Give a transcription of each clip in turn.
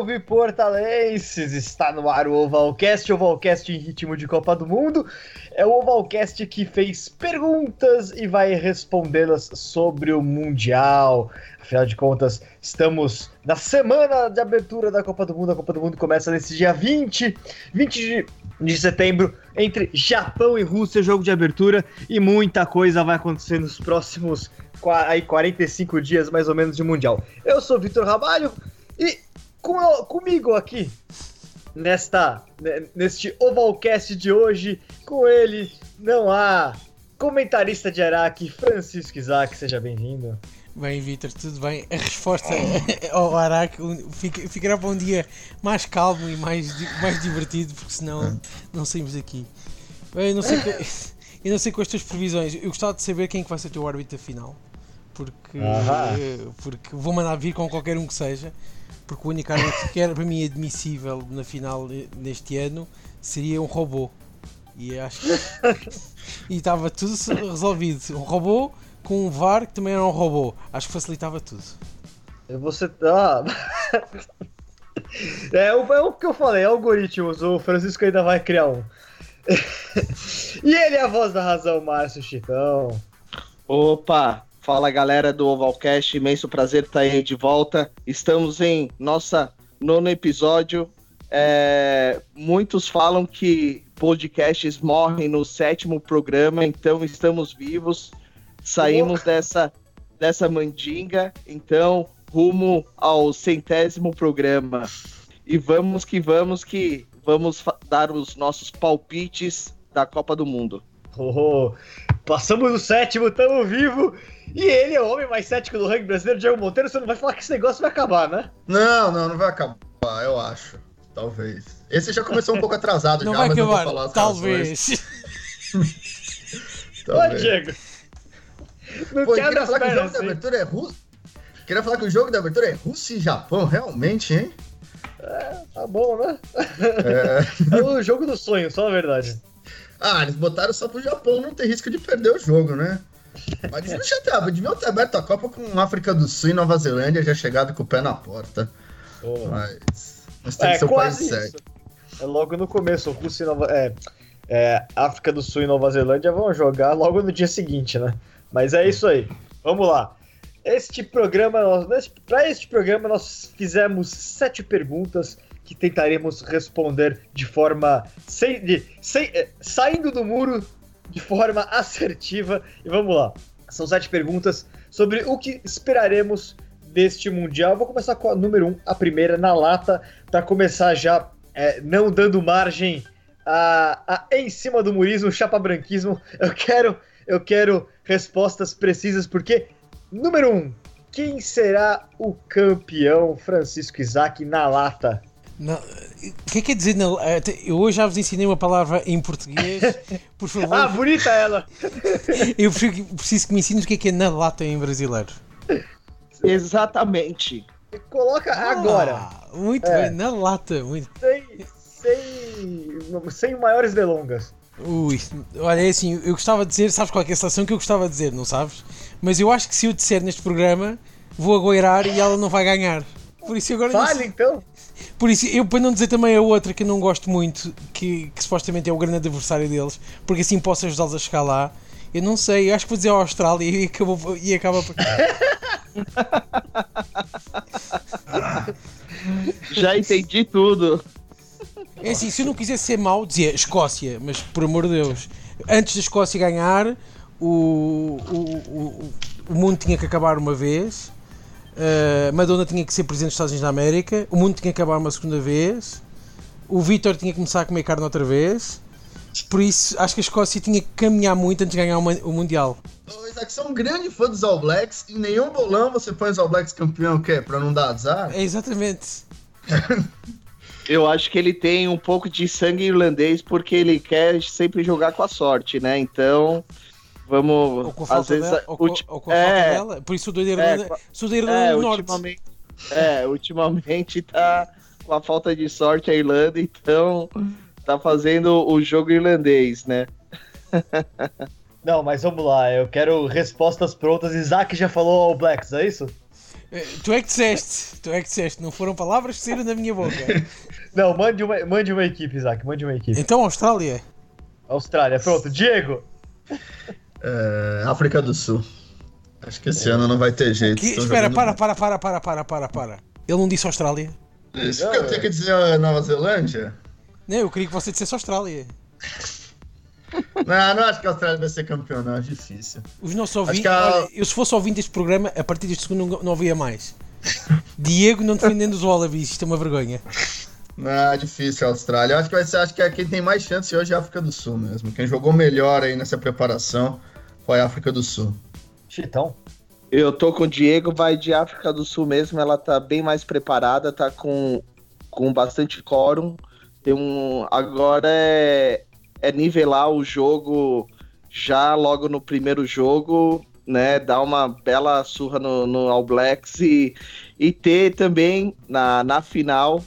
Salve, portalenses! Está no ar o Ovalcast, Ovalcast em ritmo de Copa do Mundo. É o Ovalcast que fez perguntas e vai respondê-las sobre o Mundial. Afinal de contas, estamos na semana de abertura da Copa do Mundo. A Copa do Mundo começa nesse dia 20, 20 de, de setembro, entre Japão e Rússia, jogo de abertura, e muita coisa vai acontecer nos próximos aí 45 dias mais ou menos de Mundial. Eu sou Vitor Ramalho e com, comigo aqui nesta neste Ovalcast de hoje, com ele não há comentarista de Araque, Francisco Isaac, seja bem-vindo. Bem, Vitor, tudo bem? A resposta ao Araque ficará para um dia mais calmo e mais, mais divertido, porque senão não saímos daqui. Eu não sei, eu não sei com as tuas previsões. Eu gostava de saber quem é que vai ser o teu árbitro final porque, porque vou mandar vir com qualquer um que seja, porque o único árbitro que era para mim admissível na final deste ano seria um robô. E acho que. e estava tudo resolvido. Um robô com um VAR que também era um robô. Acho que facilitava tudo. Você. Ah. É o, é o que eu falei, algoritmos. O Francisco ainda vai criar um. e ele é a voz da razão, Márcio Chitão. Opa, Fala galera do Ovalcast, imenso prazer estar aí de volta. Estamos em nossa nono episódio. É, muitos falam que podcasts morrem no sétimo programa, então estamos vivos. Saímos dessa, dessa mandinga, então rumo ao centésimo programa. E vamos que vamos que vamos dar os nossos palpites da Copa do Mundo. Oh, passamos do sétimo, tamo vivo e ele é o homem mais cético do rugby brasileiro, Diego Monteiro. Você não vai falar que esse negócio vai acabar, né? Não, não, não vai acabar, eu acho. Talvez. Esse já começou um pouco atrasado não já, vai mas acabar, não vou falar as talvez. talvez. Ô, Diego. Não Pô, queria falar que o jogo assim. da abertura é Rússia. Queria falar que o jogo da abertura é Rússia e Japão, realmente, hein? É, tá bom, né? É, é o jogo do sonho, só a verdade. Ah, eles botaram só pro Japão não ter risco de perder o jogo, né? Mas deviam ter, deviam ter aberto a Copa com África do Sul e Nova Zelândia já chegado com o pé na porta. Oh. Mas, mas tem é, que ser o país certo. É logo no começo, Rússia e Nova. É, é, África do Sul e Nova Zelândia vão jogar logo no dia seguinte, né? Mas é isso aí. Vamos lá. Este programa, para este programa, nós fizemos sete perguntas que tentaremos responder de forma sem, de, sem, é, saindo do muro de forma assertiva. E vamos lá. São sete perguntas sobre o que esperaremos deste Mundial. Vou começar com a número um, a primeira, na lata, para começar já é, não dando margem a, a em cima do murismo, chapa branquismo. Eu quero, eu quero respostas precisas, porque, número um, quem será o campeão Francisco Isaac na lata? Não, o que é que quer dizer? Não, eh, eu hoje já vos ensinei uma palavra em português. Por favor. ah, bonita ela! eu preciso que me ensines o que é que é na lata em brasileiro. Exatamente. Coloca ah, agora. Muito é. bem, na lata. Muito... Sem, sem, sem maiores delongas. Ui, olha, é assim, eu gostava de dizer, sabes qual é a situação que eu gostava de dizer, não sabes? Mas eu acho que se eu disser neste programa, vou agoirar e ela não vai ganhar. Por isso agora. Fale então! Por isso, eu para não dizer também a outra que eu não gosto muito, que, que supostamente é o grande adversário deles, porque assim posso ajudá-los a chegar lá. Eu não sei, eu acho que vou dizer a Austrália e, acabou, e acaba por. Já entendi tudo. É assim, se eu não quisesse ser mau, dizia Escócia, mas por amor de Deus, antes da Escócia ganhar, o, o, o, o mundo tinha que acabar uma vez Uh, Madonna tinha que ser presidente dos Estados Unidos da América, o mundo tinha que acabar uma segunda vez, o Vitor tinha que começar a comer carne outra vez. Por isso, acho que a Escócia tinha que caminhar muito antes de ganhar o Mundial. Ô, Isaac, você é um grande fã dos All Blacks. Em nenhum bolão você põe os All Blacks campeão, o quê? Pra não dar azar? É exatamente. Eu acho que ele tem um pouco de sangue irlandês porque ele quer sempre jogar com a sorte, né? Então, Vamos. Ou com a falta vezes, dela, ou, ulti... ou com a é, dela. Por isso o da Irlanda, é, sou da Irlanda é, do Norte. Ultimamente, é, ultimamente tá com a falta de sorte a Irlanda, então tá fazendo o jogo irlandês, né? Não, mas vamos lá, eu quero respostas prontas. Isaac já falou ao Blacks, é isso? Eh, Tu é que disseste, tu é que disseste, não foram palavras que saíram da minha boca. Não, mande uma, mande uma equipe, Isaac, mande uma equipe. Então, Austrália. Austrália, pronto. Diego, É, África do Sul. Acho que esse ano não vai ter jeito. Que- espera, para, para, para, para, para, para, para. Ele não disse Austrália? Isso que eu tenho que dizer a Nova Zelândia? Não, eu queria que você dissesse Austrália. Não, não acho que a Austrália vai ser campeão, não. É difícil. Os nossos ouvintes. eu se fosse ouvinte deste programa, a partir deste segundo não, não ouvia mais. Diego não defendendo os Wallabies, isto é uma vergonha. Não, é difícil a Austrália. Eu acho que vai ser, acho que é quem tem mais chance hoje é a África do Sul mesmo. Quem jogou melhor aí nessa preparação foi a África do Sul. Chitão. Eu tô com o Diego, vai de África do Sul mesmo, ela tá bem mais preparada, tá com, com bastante quórum. Tem um, agora é, é nivelar o jogo já logo no primeiro jogo, né? Dar uma bela surra no, no All Blacks e, e ter também na, na final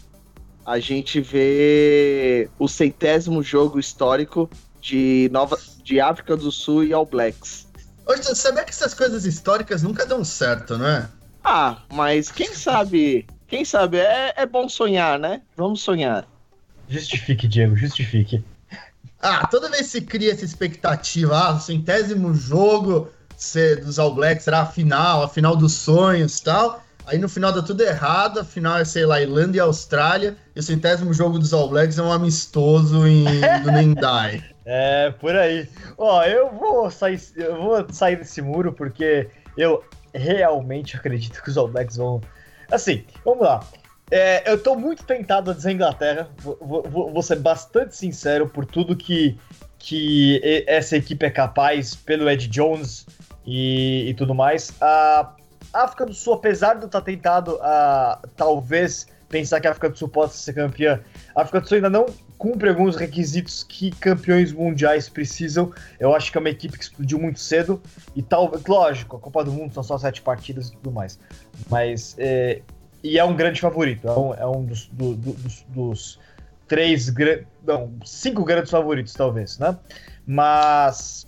a gente vê o centésimo jogo histórico de, Nova, de África do Sul e All Blacks. Hoje, você sabia que essas coisas históricas nunca dão certo, não é? Ah, mas quem sabe? Quem sabe? É, é bom sonhar, né? Vamos sonhar. Justifique, Diego, justifique. Ah, toda vez se cria essa expectativa, ah, o centésimo jogo ser dos All Blacks será a final, a final dos sonhos e tal. Aí no final dá tudo errado, a final é, sei lá, Irlanda e Austrália, e o centésimo jogo dos All Blacks é um amistoso em, no Nendai. É, por aí. Ó, eu vou sair, eu vou sair desse muro porque eu realmente acredito que os All Blacks vão. Assim, vamos lá. É, eu tô muito tentado a dizer Inglaterra. Vou, vou- vou ser bastante sincero por tudo que, que essa equipe é capaz, pelo Ed Jones e, e tudo mais. A África do Sul, apesar de eu estar tentado a talvez pensar que a África do Sul possa ser campeã, a África do Sul ainda não cumpre alguns requisitos que campeões mundiais precisam. Eu acho que é uma equipe que explodiu muito cedo. E tal, lógico, a Copa do Mundo são só sete partidas e tudo mais. Mas. É, e é um grande favorito. É um, é um dos, do- do- dos, dos três. Não, cinco grandes favoritos, talvez, né? Mas.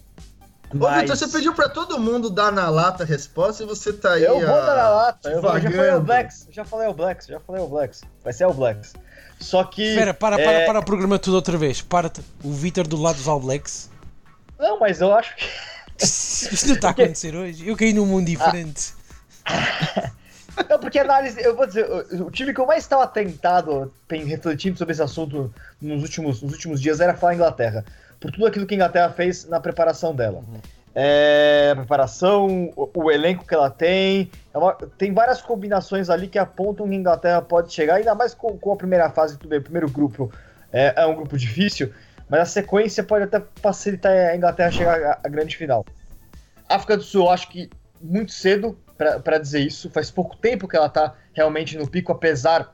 Ô, mas- Vitor, você pediu pra todo mundo dar na lata a resposta e você tá aí. Eu vou ah, dar na lata. Eu, já falei o. Blacks. Já falei o Blacks. Já falei o Blacks. Vai ser o Blacks. Só que. Espera, para, para, é, para o programa tudo outra vez. Para-te. O Vitor do lado dos All Blacks. Não, mas eu acho que. Isto não está a Porque- acontecer hoje. Eu caí num mundo diferente. Não, porque análise, eu vou dizer, o, time que eu mais estava tentado, refletindo sobre esse assunto nos últimos, nos últimos dias, era falar a Inglaterra. Por tudo aquilo que a Inglaterra fez na preparação dela. É, a preparação, o, o elenco que ela tem. é uma- tem várias combinações ali que apontam que a Inglaterra pode chegar, ainda mais com, com a primeira fase, tudo bem, o primeiro grupo é, é um grupo difícil, mas a sequência pode até facilitar a Inglaterra chegar à, grande final. África do Sul, acho que muito cedo pra dizer isso. Faz pouco tempo que ela tá realmente no pico, apesar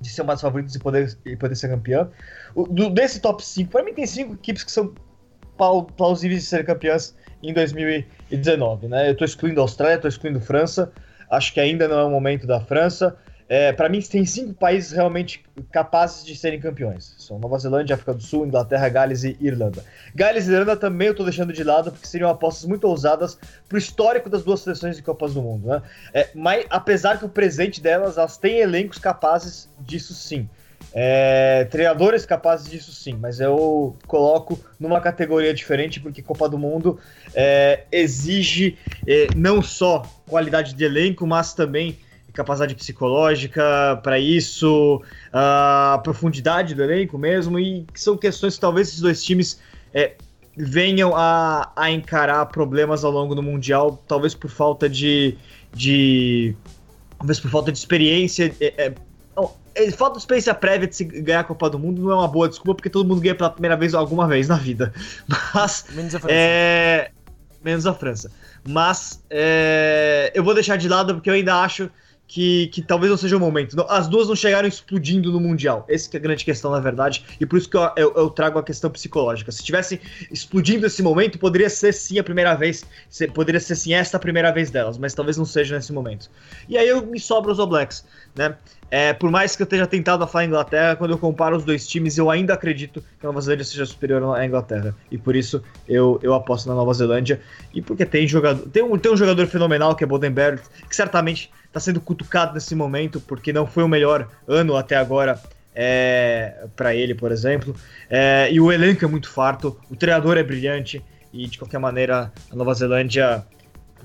de ser uma das favoritas e poder, e poder ser campeã. O- do- desse top 5, pra mim tem cinco equipes que são plausíveis de ser campeãs em 2019, né? Eu tô excluindo a Austrália, tô excluindo a França. Acho que ainda não é o momento da França. É, para mim, tem cinco países realmente capazes de serem campeões. São Nova Zelândia, África do Sul, Inglaterra, Gales e Irlanda. Gales e Irlanda também eu tô deixando de lado, porque seriam apostas muito ousadas pro histórico das duas seleções de Copas do Mundo, né? É, mas apesar que o presente delas, elas têm elencos capazes disso sim. É, treinadores capazes disso sim, mas eu coloco numa categoria diferente porque Copa do Mundo é, exige é, não só qualidade de elenco, mas também capacidade psicológica para isso, a profundidade do elenco mesmo, e são questões que talvez esses dois times é, venham a, a encarar problemas ao longo do Mundial, talvez por falta de. de talvez por falta de experiência. É, é, falta de experiência prévia de se ganhar a Copa do Mundo não é uma boa desculpa, porque todo mundo ganha pela primeira vez alguma vez na vida. Mas. Menos a França. É, menos a França. Mas é, eu vou deixar de lado porque eu ainda acho que, que talvez não seja o momento. As duas não chegaram explodindo no Mundial. Essa é a grande questão, na verdade. E por isso que eu, eu- eu trago a questão psicológica. Se tivesse explodindo esse momento, poderia ser sim a primeira vez. Poderia ser sim esta a primeira vez delas, mas talvez não seja nesse momento. E aí eu me sobra os All Blacks, né? É, por mais que eu tenha tentado a falar Inglaterra, quando eu comparo os dois times, eu ainda acredito que a Nova Zelândia seja superior à Inglaterra. E por isso eu, eu aposto na Nova Zelândia. E porque tem jogador. Tem um, tem um jogador fenomenal que é Bodenberg, que certamente está tá sendo cutucado nesse momento, porque não foi o melhor ano até agora é, para ele, por exemplo. É, e o elenco é muito farto, o treinador é brilhante, e de qualquer maneira a Nova Zelândia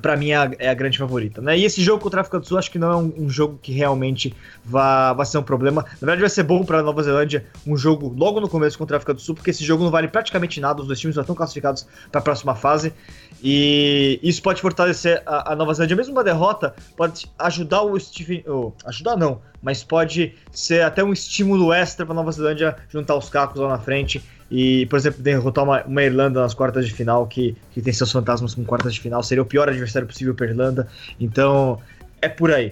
para mim é a, é a, grande favorita. Né? E esse jogo contra a África do Sul acho que não é um, um jogo que realmente vai, vai ser um problema. Na verdade, vai ser bom para Nova Zelândia um jogo logo no começo contra a África do Sul, porque esse jogo não vale praticamente nada, os dois times já estão classificados para a próxima fase. E isso pode fortalecer a, a, Nova Zelândia. Mesmo uma derrota pode ajudar o Stephen. Oh, ajudar não, mas pode ser até um estímulo extra para Nova Zelândia juntar os cacos lá na frente e, por exemplo, derrotar uma, uma, Irlanda nas quartas de final, que, que tem seus fantasmas com quartas de final, seria o pior adversário possível para Irlanda. Então, é por aí.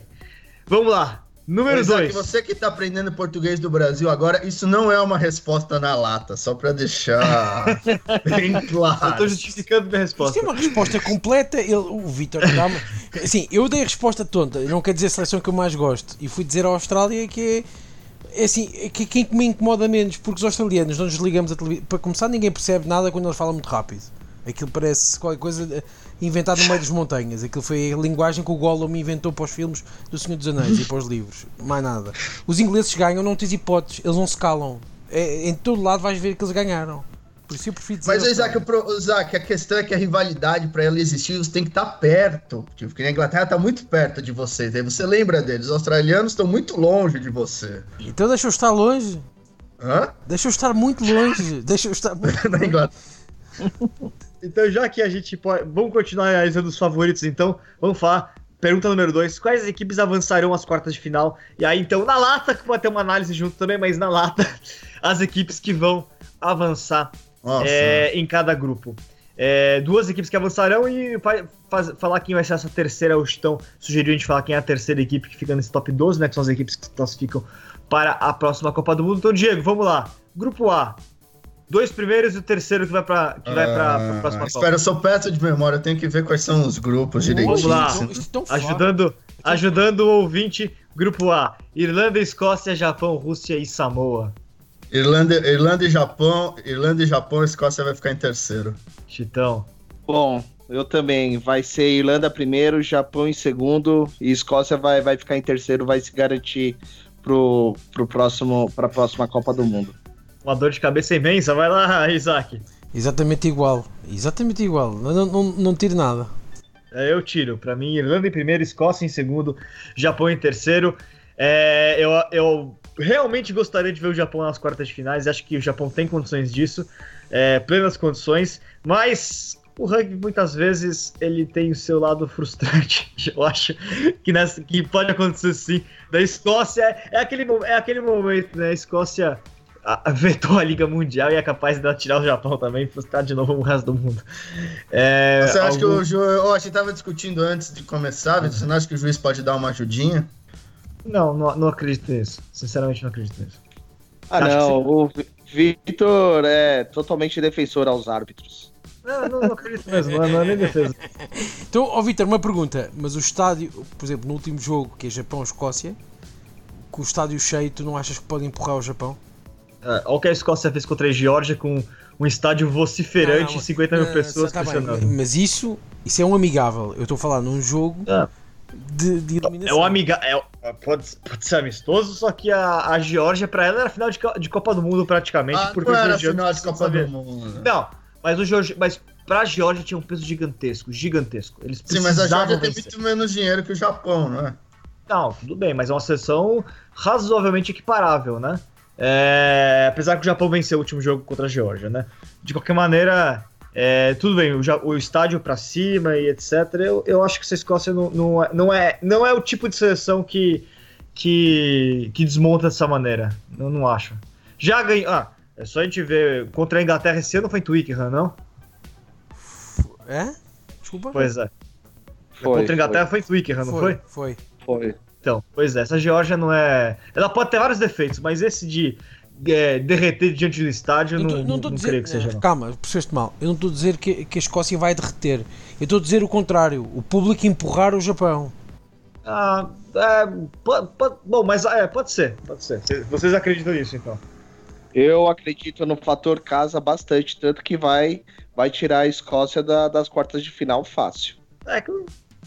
Vamos lá. Número 2. Você que está aprendendo português do Brasil agora, isso não é uma resposta na lata, só para deixar bem claro. Eu estou justificando minha resposta. Isso é uma resposta completa. Ele, o Vitor dá Assim, eu dei a resposta tonta, não quer dizer a seleção que eu mais gosto. E fui dizer à Austrália que é é assim, é que quem me incomoda menos, porque os australianos não desligamos a televisão. Para começar, ninguém percebe nada quando eles falam muito rápido. Aquilo parece qualquer coisa inventado no meio das montanhas. Aquilo foi a linguagem que o Gollum inventou para os filmes do Senhor dos Anéis e para os livros. Mais nada. Os ingleses ganham, não tens hipóteses, eles não se calam. É, em todo lado vais ver que eles ganharam. Por isso eu prefiro dizer. Mas, Isaac, o, Isaac, a questão é que a rivalidade, para ela existir, você tem que estar tá perto. Tipo, porque a Inglaterra está muito perto de vocês. Aí você lembra deles. Os australianos estão muito longe de você. Então deixa eu estar longe. Hã? Deixa eu estar muito longe. deixa eu estar muito Na Inglaterra. então, já que a gente pode. Vamos continuar analisando os favoritos, então. Vamos falar. Pergunta número 2: Quais equipes avançarão às quartas de final? E aí, então, na lata, que pode ter uma análise junto também, mas na lata, as equipes que vão avançar é, em cada grupo. É, duas equipes que avançarão e faz, falar quem vai ser essa terceira. O Chitão sugeriu a gente falar quem é a terceira equipe que fica nesse top 12, né? Que são as equipes que se classificam para a próxima Copa do Mundo. Então, Diego, vamos lá. Grupo A. Dois primeiros e o terceiro que vai para que vai para a próxima Copa. Espera, eu sou perto de memória, eu tenho que ver quais são os grupos direitinho. Vamos lá. Ajudando, ajudando o ouvinte, grupo A: Irlanda, Escócia, Japão, Rússia e Samoa. Irlanda, Irlanda e Japão, Irlanda e Japão, a Escócia vai ficar em terceiro. Chitão. Bom, eu também. Vai ser Irlanda primeiro, Japão em segundo e Escócia vai, vai ficar em terceiro, vai se garantir pro, pro próximo, para a próxima Copa do Mundo. Uma dor de cabeça imensa, vai lá, Isaac. Exatamente igual, exatamente igual. Não, não, não tiro nada. É, eu tiro. Para mim, Irlanda em primeiro, Escócia em segundo, Japão em terceiro. É, eu, eu realmente gostaria de ver o Japão nas quartas de finais. Acho que o Japão tem condições disso, é, plenas condições, mas o rugby muitas vezes ele tem o seu lado frustrante. Eu acho que, nessa, que pode acontecer sim. Da Escócia é, aquele, é aquele momento, né? A Escócia a, vetou a Liga Mundial e é capaz de tirar o Japão também e frustrar de novo o resto do mundo. É, você acha algum... que o juiz. Oh, a gente estava discutindo antes de começar, uhum. você não acha que o juiz pode dar uma ajudinha? Não, não, não acredito nisso. Sinceramente, não acredito nisso. Ah, Acho não. O Vitor é totalmente defensor aos árbitros. Não, não, não acredito mesmo, não, não é nem defesa. Então, ó Vitor, uma pergunta. Mas o estádio, por exemplo, no último jogo, que é Japão-Escócia, com o estádio cheio, tu não achas que pode empurrar o Japão? Uh, olha o que a Escócia fez contra a Geórgia com um estádio vociferante e 50 mil pessoas tá pressionando. Mas isso, isso é um amigável. Eu estou a falar num jogo. Ah de, de eliminação. É um amiga, é, pode, pode ser amistoso, só que a, a Geórgia, pra ela, era final de, de Copa do Mundo praticamente. Ah, porque não era final de Copa do Mundo. Não, mas o Georgia, mas pra Geórgia tinha um peso gigantesco, gigantesco. Eles Sim, mas a Geórgia tem muito menos dinheiro que o Japão, não é? Não, tudo bem, mas é uma seleção razoavelmente equiparável, né? É, apesar que o Japão venceu o último jogo contra a Geórgia, né? De qualquer maneira, é, tudo bem, o, o estádio para cima e etc. Eu, eu acho que essa Escócia não, não, é, não, é, não é o tipo de seleção que, que, que desmonta dessa maneira. Eu não acho. Já ganhou. Ah, é só a gente ver. Contra a Inglaterra esse ano foi em Twickenham, não? É? Desculpa. Pois é. Foi, contra a Inglaterra foi, foi em Twickenham, não foi? Foi. Foi. Então, pois é, essa Geórgia não é. Ela pode ter vários defeitos, mas esse de é, derreter diante do estádio, não, não, não, não dizer, creio que seja. Não. Calma, percebeste mal. Eu não estou a dizer que, que a Escócia vai derreter. Eu estou a dizer o contrário. O público empurrar o Japão. Ah, é, pode, pode, bom, mas é, pode ser, pode ser. Vocês acreditam nisso, então? Eu acredito no fator casa bastante, tanto que vai, vai tirar a Escócia da, das quartas de final fácil. É,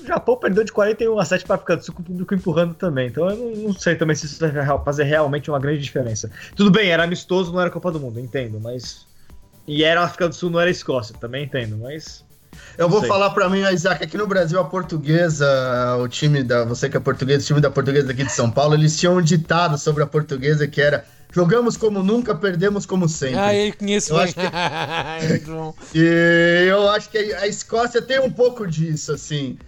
o Japão perdeu de 41 a 7 para a África do Sul com o público empurrando também. Então eu não, não, sei também se isso vai fazer realmente uma grande diferença. Tudo bem, era amistoso, não era Copa do Mundo, entendo, mas. E era a África do Sul, não era a Escócia, também entendo, mas. Eu vou sei. falar para mim, Isaac, aqui no Brasil a portuguesa, o time da. Você que é português, o time da portuguesa aqui de São Paulo, eles tinham um ditado sobre a portuguesa que era Jogamos como nunca, perdemos como sempre. Ah, eu conheço eu bem. Acho que... e eu acho que a Escócia tem um pouco disso, assim.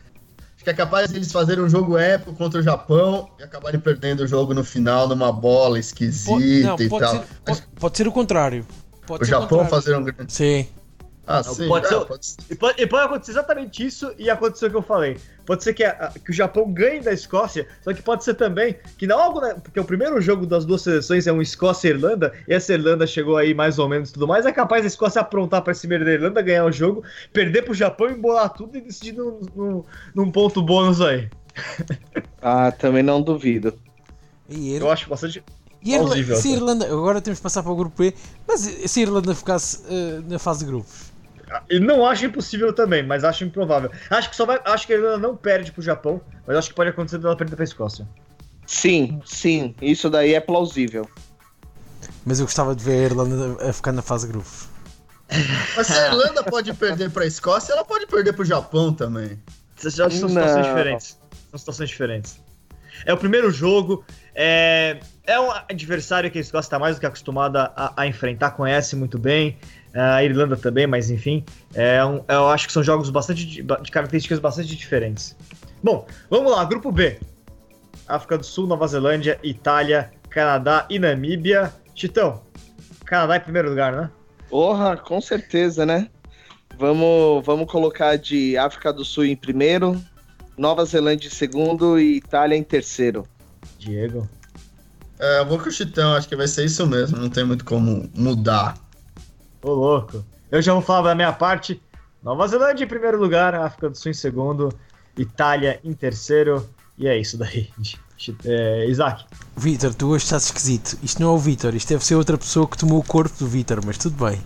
Que é capaz de eles fazerem um jogo épico contra o Japão e acabarem perdendo o jogo no final numa bola esquisita pode, não, e pode tal. Ser, pode, pode, ser o contrário. Pode o Japão fazer um grande. Sim. Ah, sim, pode, é, ser, pode, ser. E, pode, e pode acontecer exatamente isso e aconteceu o que eu falei. Pode ser que, a, que o Japão ganhe da Escócia, só que pode ser também que não algo, né, porque o primeiro jogo das duas seleções é um Escócia e Irlanda, e essa Irlanda chegou aí mais ou menos tudo mais, é capaz a Escócia aprontar para cima da Irlanda, ganhar o jogo, perder pro Japão, embolar tudo e decidir num, num, num ponto bônus aí. ah, também não duvido. E Eu acho bastante. E Irlanda, se a Irlanda, agora temos que passar para o grupo E, mas se a Irlanda ficasse uh, na fase de grupos? E não acho impossível também, mas acho improvável. Acho que só vai. Acho que a Irlanda não perde pro Japão, mas acho que pode acontecer dela perder pra Escócia. Sim, sim, isso daí é plausível. Mas eu gostava de ver a Irlanda a ficar na fase grupos. Mas se a Irlanda pode perder pra Escócia, ela pode perder pro Japão também. São situações diferentes. São situações diferentes. É o primeiro jogo. É, é um adversário que a Escócia está mais do que acostumada a, a enfrentar, conhece muito bem a Irlanda também, mas enfim, é um, eu acho que são jogos bastante de, de, características bastante diferentes. Bom, vamos lá, grupo B. África do Sul, Nova Zelândia, Itália, Canadá e Namíbia. Titão, Canadá em primeiro lugar, né? Porra, com certeza, né? Vamos, vamos colocar de África do Sul em primeiro, Nova Zelândia em segundo e Itália em terceiro. Diego. É, eu vou com o Chitão, acho que vai ser isso mesmo, não tem muito como mudar. Ô, louco. Eu já vou falar da minha parte. Nova Zelândia em primeiro lugar, África do Sul em segundo, Itália em terceiro. E é isso daí. É, Isaac. Vitor, tu hoje estás esquisito. Isto não é o Vitor, isto deve ser outra pessoa que tomou o corpo do Vitor, mas tudo bem.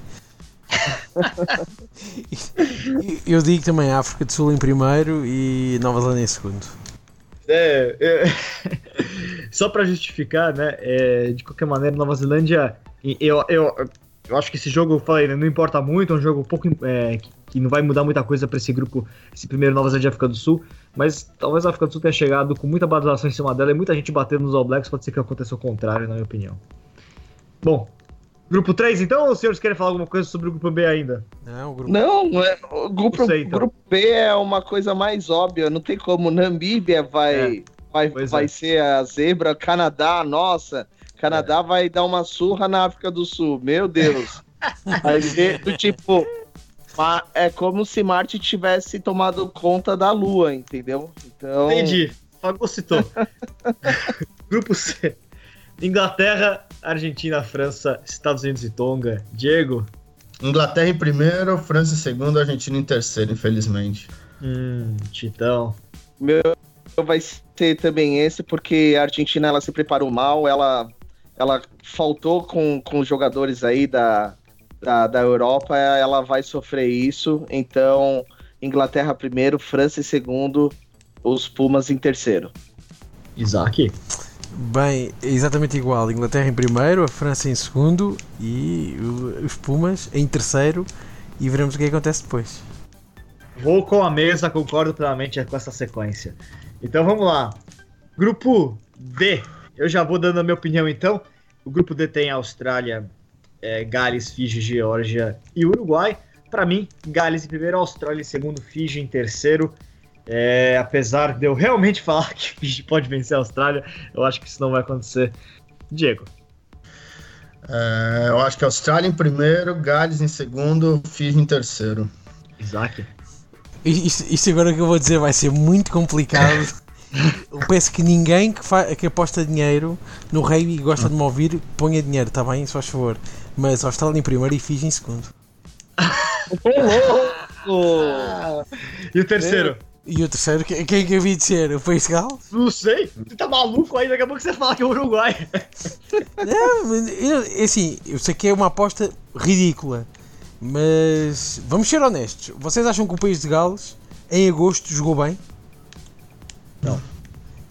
eu digo também África do Sul em primeiro e Nova Zelândia em segundo. É, é só para justificar, né? É, de qualquer maneira, Nova Zelândia, eu, eu, eu acho que esse jogo, eu falei, né, não importa muito, é um jogo um pouco é, que, que, não vai mudar muita coisa para esse grupo, esse primeiro Nova Zelândia África do Sul, mas talvez a África do Sul tenha chegado com muita badalação em cima dela e muita gente batendo nos All Blacks, pode ser que aconteça o contrário, na minha opinião. Bom, grupo 3 então, ou os senhores querem falar alguma coisa sobre o grupo B ainda? Não, o grupo, não, é, o grupo, sei, então. grupo B é uma coisa mais óbvia, não tem como, Namíbia vai, é, vai, vai é. ser a zebra, Canadá, nossa... Canadá é. vai dar uma surra na África do Sul. Meu Deus. Vai ser do tipo. É como se Marte tivesse tomado conta da Lua, entendeu? Então... Entendi. Fagocitou. Grupo C. Inglaterra, Argentina, França, Estados Unidos e Tonga. Diego? Inglaterra em primeiro, França em segundo, Argentina em terceiro, infelizmente. Hum, Titão. Meu vai ser também esse, porque a Argentina ela se preparou mal, ela ela faltou com, com os jogadores aí da, da, da Europa, ela vai sofrer isso. Então, Inglaterra primeiro, França em segundo, os Pumas em terceiro. Isaac? Bem, exatamente igual. Inglaterra em primeiro, a França em segundo e os Pumas em terceiro. E veremos o que acontece depois. Vou com a mesa, concordo plenamente com essa sequência. Então vamos lá. Grupo D. Eu já vou dando a minha opinião então. O grupo D tem Austrália, é, Gales, Fiji, Geórgia e Uruguai. Para mim, Gales em primeiro, Austrália em segundo, Fiji em terceiro. É, apesar de eu realmente falar que Fiji pode vencer a Austrália, eu acho que isso não vai acontecer. Diego. É, eu acho que Austrália em primeiro, Gales em segundo, Fiji em terceiro. Isaac. Isso, isso agora que eu vou dizer vai ser muito complicado. Eu peço que ninguém que, que aposta dinheiro no rei e gosta de me ouvir ponha dinheiro, está bem? Se faz favor. Mas Austrália em primeiro e Fiji em segundo. e o terceiro? E o terceiro, quem, quem que eu vi dizer? O País Galo? Não sei, tu tá maluco aí, daqui a pouco você fala que é o Uruguai. Não, eu, assim, eu sei que é uma aposta ridícula, mas vamos ser honestos. Vocês acham que o País de Gales em agosto jogou bem?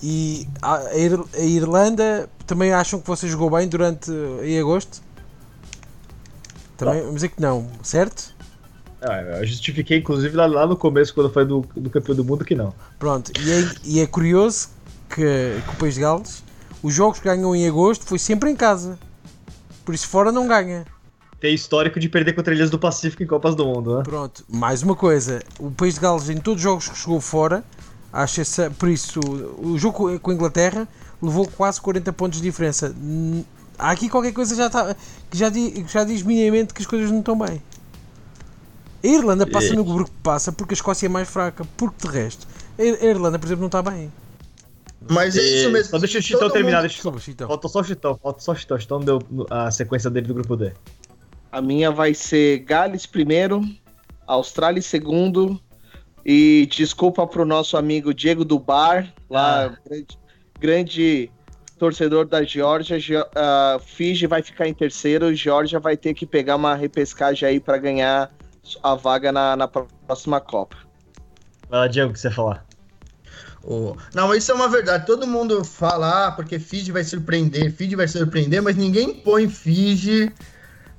E a, a Irlanda também acham que você jogou bem durante em agosto? Também, vamos dizer que não, certo? Ah, eu justifiquei, inclusive, lá, lá no começo, quando foi do, do campeão do mundo, que não. Pronto, e é, e é curioso que, que o País de Gales, os jogos que ganham em agosto foi sempre em casa. Por isso fora não ganha. Tem histórico de perder contra Ilhas do Pacífico em Copas do Mundo, né? Pronto, mais uma coisa. O País de Gales, em todos os jogos que chegou fora, acha por isso, o jogo com a Inglaterra levou quase 40 pontos de diferença. Há aqui qualquer coisa já tá, que já, que já diz minimamente que as coisas não estão bem. A Irlanda passa no grupo que passa porque a Escócia é mais fraca, porque de resto, a Irlanda, por exemplo, não está bem. Mas é isso mesmo. Só deixa o Chitão terminar, deixa Desculpa, Chitão. Falta só o Chitão, falta só o Chitão. Chitão deu a sequência dele do grupo D. A minha vai ser Gales primeiro, Austrália segundo. E desculpa pro nosso amigo Diego do Bar, lá, ah. grande, grande, torcedor da Geórgia. Uh, Fiji vai ficar em terceiro, Geórgia vai ter que pegar uma repescagem aí para ganhar a vaga na, na próxima Copa. Vai lá, Diego, o que você falar? Oh. Não, isso é uma verdade. Todo mundo fala, ah, porque Fiji vai surpreender, Fiji vai surpreender, mas ninguém põe Fiji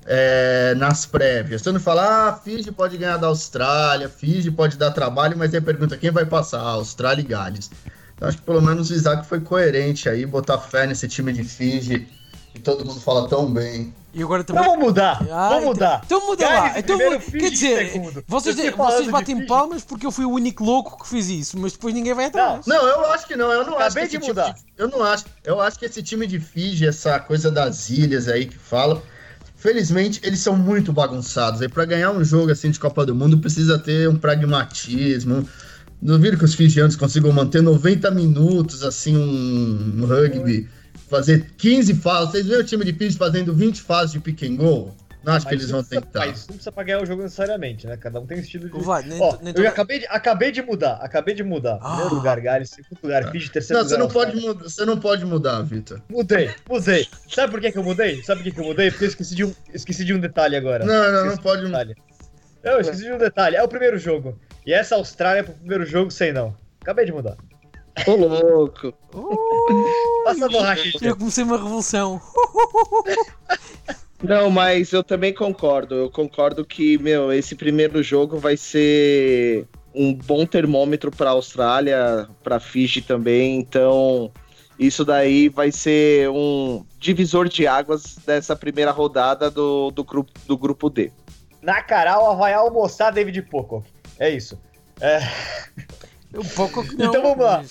é, nas prévias. Todo mundo fala, ah, Fiji pode ganhar da Austrália, Fiji pode dar trabalho, mas aí pergunta quem vai passar? Austrália e Gales. Então acho que pelo menos o Isaac foi coerente aí, botar fé nesse time de Fiji, que todo mundo fala tão bem. E agora também... Vamos mudar, ah, vamos mudar. Então, então muda lá. Então, quer dizer, vocês, vocês batem palmas porque eu fui o único louco que fiz isso, mas depois ninguém vai atrás. Não, não eu acho que não. Eu não Acabei acho que de mudar. De, eu não acho. Eu acho que esse time de Fiji, essa coisa das ilhas aí que fala, felizmente eles são muito bagunçados. Aí para ganhar um jogo assim de Copa do Mundo precisa ter um pragmatismo. Duvido que os fijianos consigam manter 90 minutos assim um, rugby fazer 15 fases. Vocês viram o time de Pires fazendo 20 fases de pick and goal? Não acho mas que eles vão precisa, tentar. Mas não precisa pra ganhar o jogo necessariamente, né? Cada um tem um estilo de. Vai, nem, Ó, nem eu acabei, de, acabei de mudar, acabei de mudar. Ah. Primeiro lugar, Gales, segundo lugar, Fiji, terceiro não, lugar. Você não, pode mudar, você não pode mudar, Vitor. Mudei, mudei. Sabe por que, que eu mudei? Sabe por que, que eu mudei? Porque eu esqueci de um, esqueci de um detalhe agora. Não, não, não pode mudar. Eu esqueci de um detalhe. É o primeiro jogo. E essa Austrália pro primeiro jogo, sei não. Acabei de mudar. Ô, louco. Uh, Passa a borracha. Eu comecei uma revolução. Não, mas eu também concordo. Eu concordo que, meu, esse primeiro jogo vai ser um bom termômetro para a Austrália, para Fiji também. Então, isso daí vai ser um divisor de águas dessa primeira rodada do, do, grupo, do grupo D. Na Caral vai almoçar David Pocock. É isso. É... Um pouco não, Então vamos lá.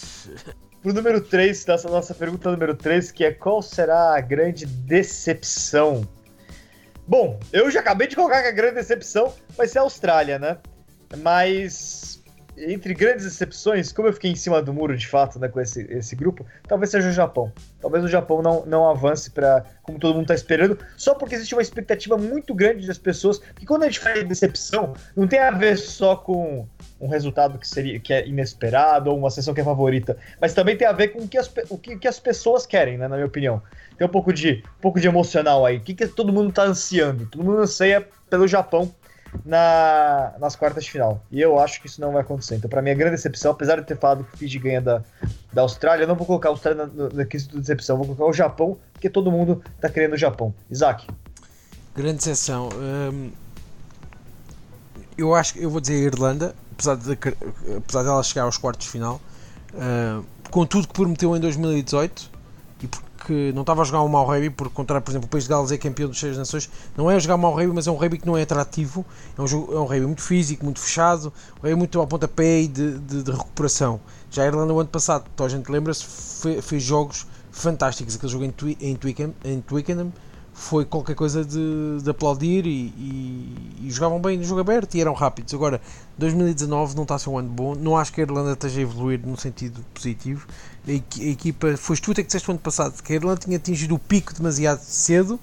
Pro número 3, dessa nossa pergunta número 3, que é qual será a grande decepção? Bom, eu já acabei de colocar que a grande decepção vai ser a Austrália, né? Mas entre grandes decepções, como eu fiquei em cima do muro de fato né, com esse, esse grupo, talvez seja o Japão. Talvez o Japão não, não avance para como todo mundo está esperando, só porque existe uma expectativa muito grande das pessoas. Que quando a gente fala de decepção, não tem a ver só com um resultado que seria que é inesperado ou uma sessão que é favorita, mas também tem a ver com o que as, o que, que as pessoas querem, né, na minha opinião. Tem um pouco de, um pouco de emocional aí. O que, que todo mundo tá ansiando? Todo mundo anseia pelo Japão na, nas quartas de final. E eu acho que isso não vai acontecer. Então, para mim, a grande decepção, apesar de ter falado que o Fiji ganha da, da Austrália, eu não vou colocar a Austrália na, quesito de decepção, vou colocar o Japão, porque todo mundo tá querendo o Japão. Isaac. Grande decepção. Hum, eu acho que eu vou dizer a Irlanda, apesar de, apesar dela chegar aos quartos de final, uh, com tudo que prometeu em 2018 e porque não estava a jogar um mau rugby, por contrário, por exemplo, o País de Gales é campeão dos Seis Nações, não é jogar um mau rugby, mas é um rugby que não é atrativo, é um, jogo, é um rugby muito físico, muito fechado, um rugby muito ao pontapé e de, de, de recuperação. Já a Irlanda, o ano passado, então a gente lembra-se, fez jogos fantásticos, aquele jogo em, Twi em Twickenham, em Twickenham foi qualquer coisa de, de aplaudir e, e, e, jogavam bem no jogo aberto e eram rápidos. Agora, 2019 não está a ser um ano bom, não acho que a Irlanda esteja a evoluir no sentido positivo. A, equipa, foi tu que disseste o ano passado que a Irlanda tinha atingido o pico demasiado cedo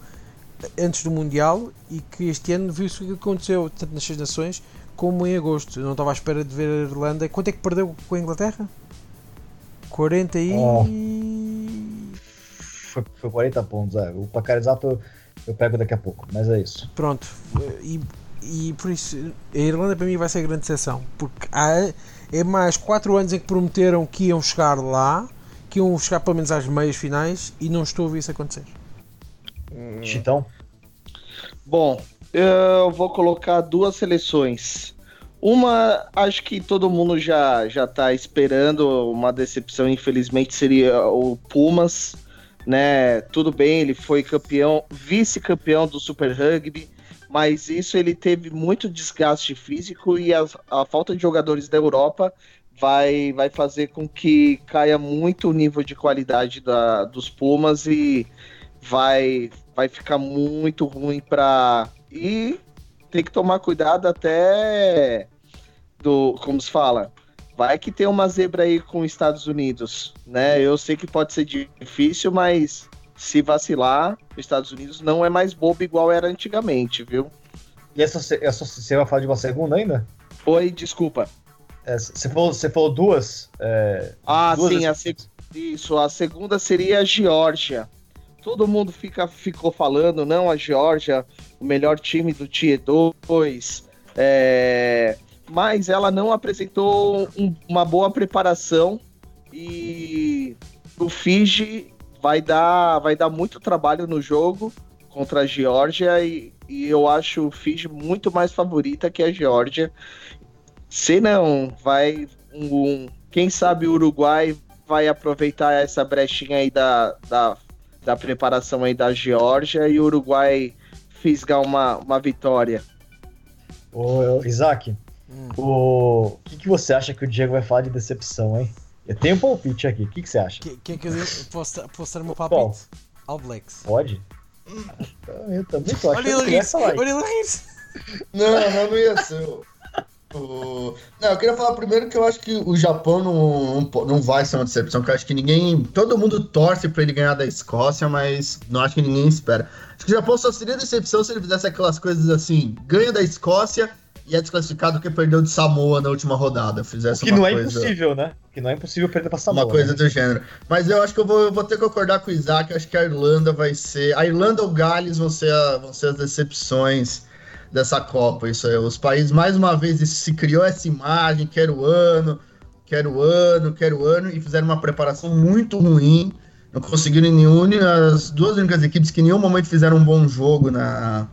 antes do Mundial e que este ano viu-se o que aconteceu tanto nas Seis Nações como em agosto. Eu não estava à espera de ver a Irlanda. Quanto é que perdeu com a Inglaterra? 40 e. Oh foi, foi 40 pontos. É. O placar exato eu pego daqui a pouco, mas é isso. Pronto. E, e por isso, a Irlanda para mim vai ser a grande exceção. Porque há, é mais 4 anos em que prometeram que iam chegar lá, que iam chegar pelo menos às meias finais e não estou a ver isso acontecer. Chitão? Bom, eu vou colocar duas seleções. Uma, acho que todo mundo já já está esperando uma decepção, infelizmente seria o Pumas, né? Tudo bem, ele foi campeão, vice-campeão do Super Rugby, mas isso ele teve muito desgaste físico e a, a falta de jogadores da Europa vai, vai fazer com que caia muito o nível de qualidade da, dos Pumas e vai, vai ficar muito ruim para. E tem que tomar cuidado até do. Como se fala? Vai que tem uma zebra aí com os Estados Unidos, né? Eu sei que pode ser difícil, mas se vacilar, os Estados Unidos não é mais bobo igual era antigamente, viu? E essa, essa você vai falar de uma segunda ainda? Oi, desculpa. É, você, falou, você falou duas? É, ah, duas sim, a seg... isso. A segunda seria a Geórgia. Todo mundo fica, ficou falando, não, a Geórgia, o melhor time do Tier 2. É... Mas ela não apresentou um, uma boa preparação e o Fiji vai dar, vai dar muito trabalho no jogo contra a Geórgia e, e eu acho o Fiji muito mais favorita que a Geórgia. Se não, vai um, um, quem sabe o Uruguai vai aproveitar essa brechinha aí da, da, da preparação aí da Geórgia e o Uruguai fisgar uma, uma vitória. Ô, Isaac, hum. o que, que você acha que o Diego vai falar de decepção, hein? Eu tenho um palpite aqui. O que, que você acha? Quer que, que eu posso, posso meu palpite? Qual? All Blacks. Pode? Eu também tô achando olha ele rir. Olha ele rir. Não, não, não ia ser. O... Não, eu queria falar primeiro que eu acho que o Japão não, não, não vai ser uma decepção, porque eu acho que ninguém. Todo mundo torce para ele ganhar da Escócia, mas não acho que ninguém espera. Acho que o Japão só seria decepção se ele fizesse aquelas coisas assim: ganha da Escócia e é desclassificado porque perdeu de Samoa na última rodada. Fizesse que não é impossível, né? Que não é impossível perder pra Samoa. Uma coisa né? do gênero. Mas eu acho que eu vou, eu vou ter que concordar com o Isaac. Eu acho que a Irlanda vai ser. A Irlanda ou Gales vão ser, a, vão ser as decepções dessa Copa. Isso aí. Os países, mais uma vez, se criou essa imagem, quero ano, quero ano, quero ano, e fizeram uma preparação muito ruim. Não conseguiram nenhum. As duas únicas equipes que em nenhum momento fizeram um bom jogo na,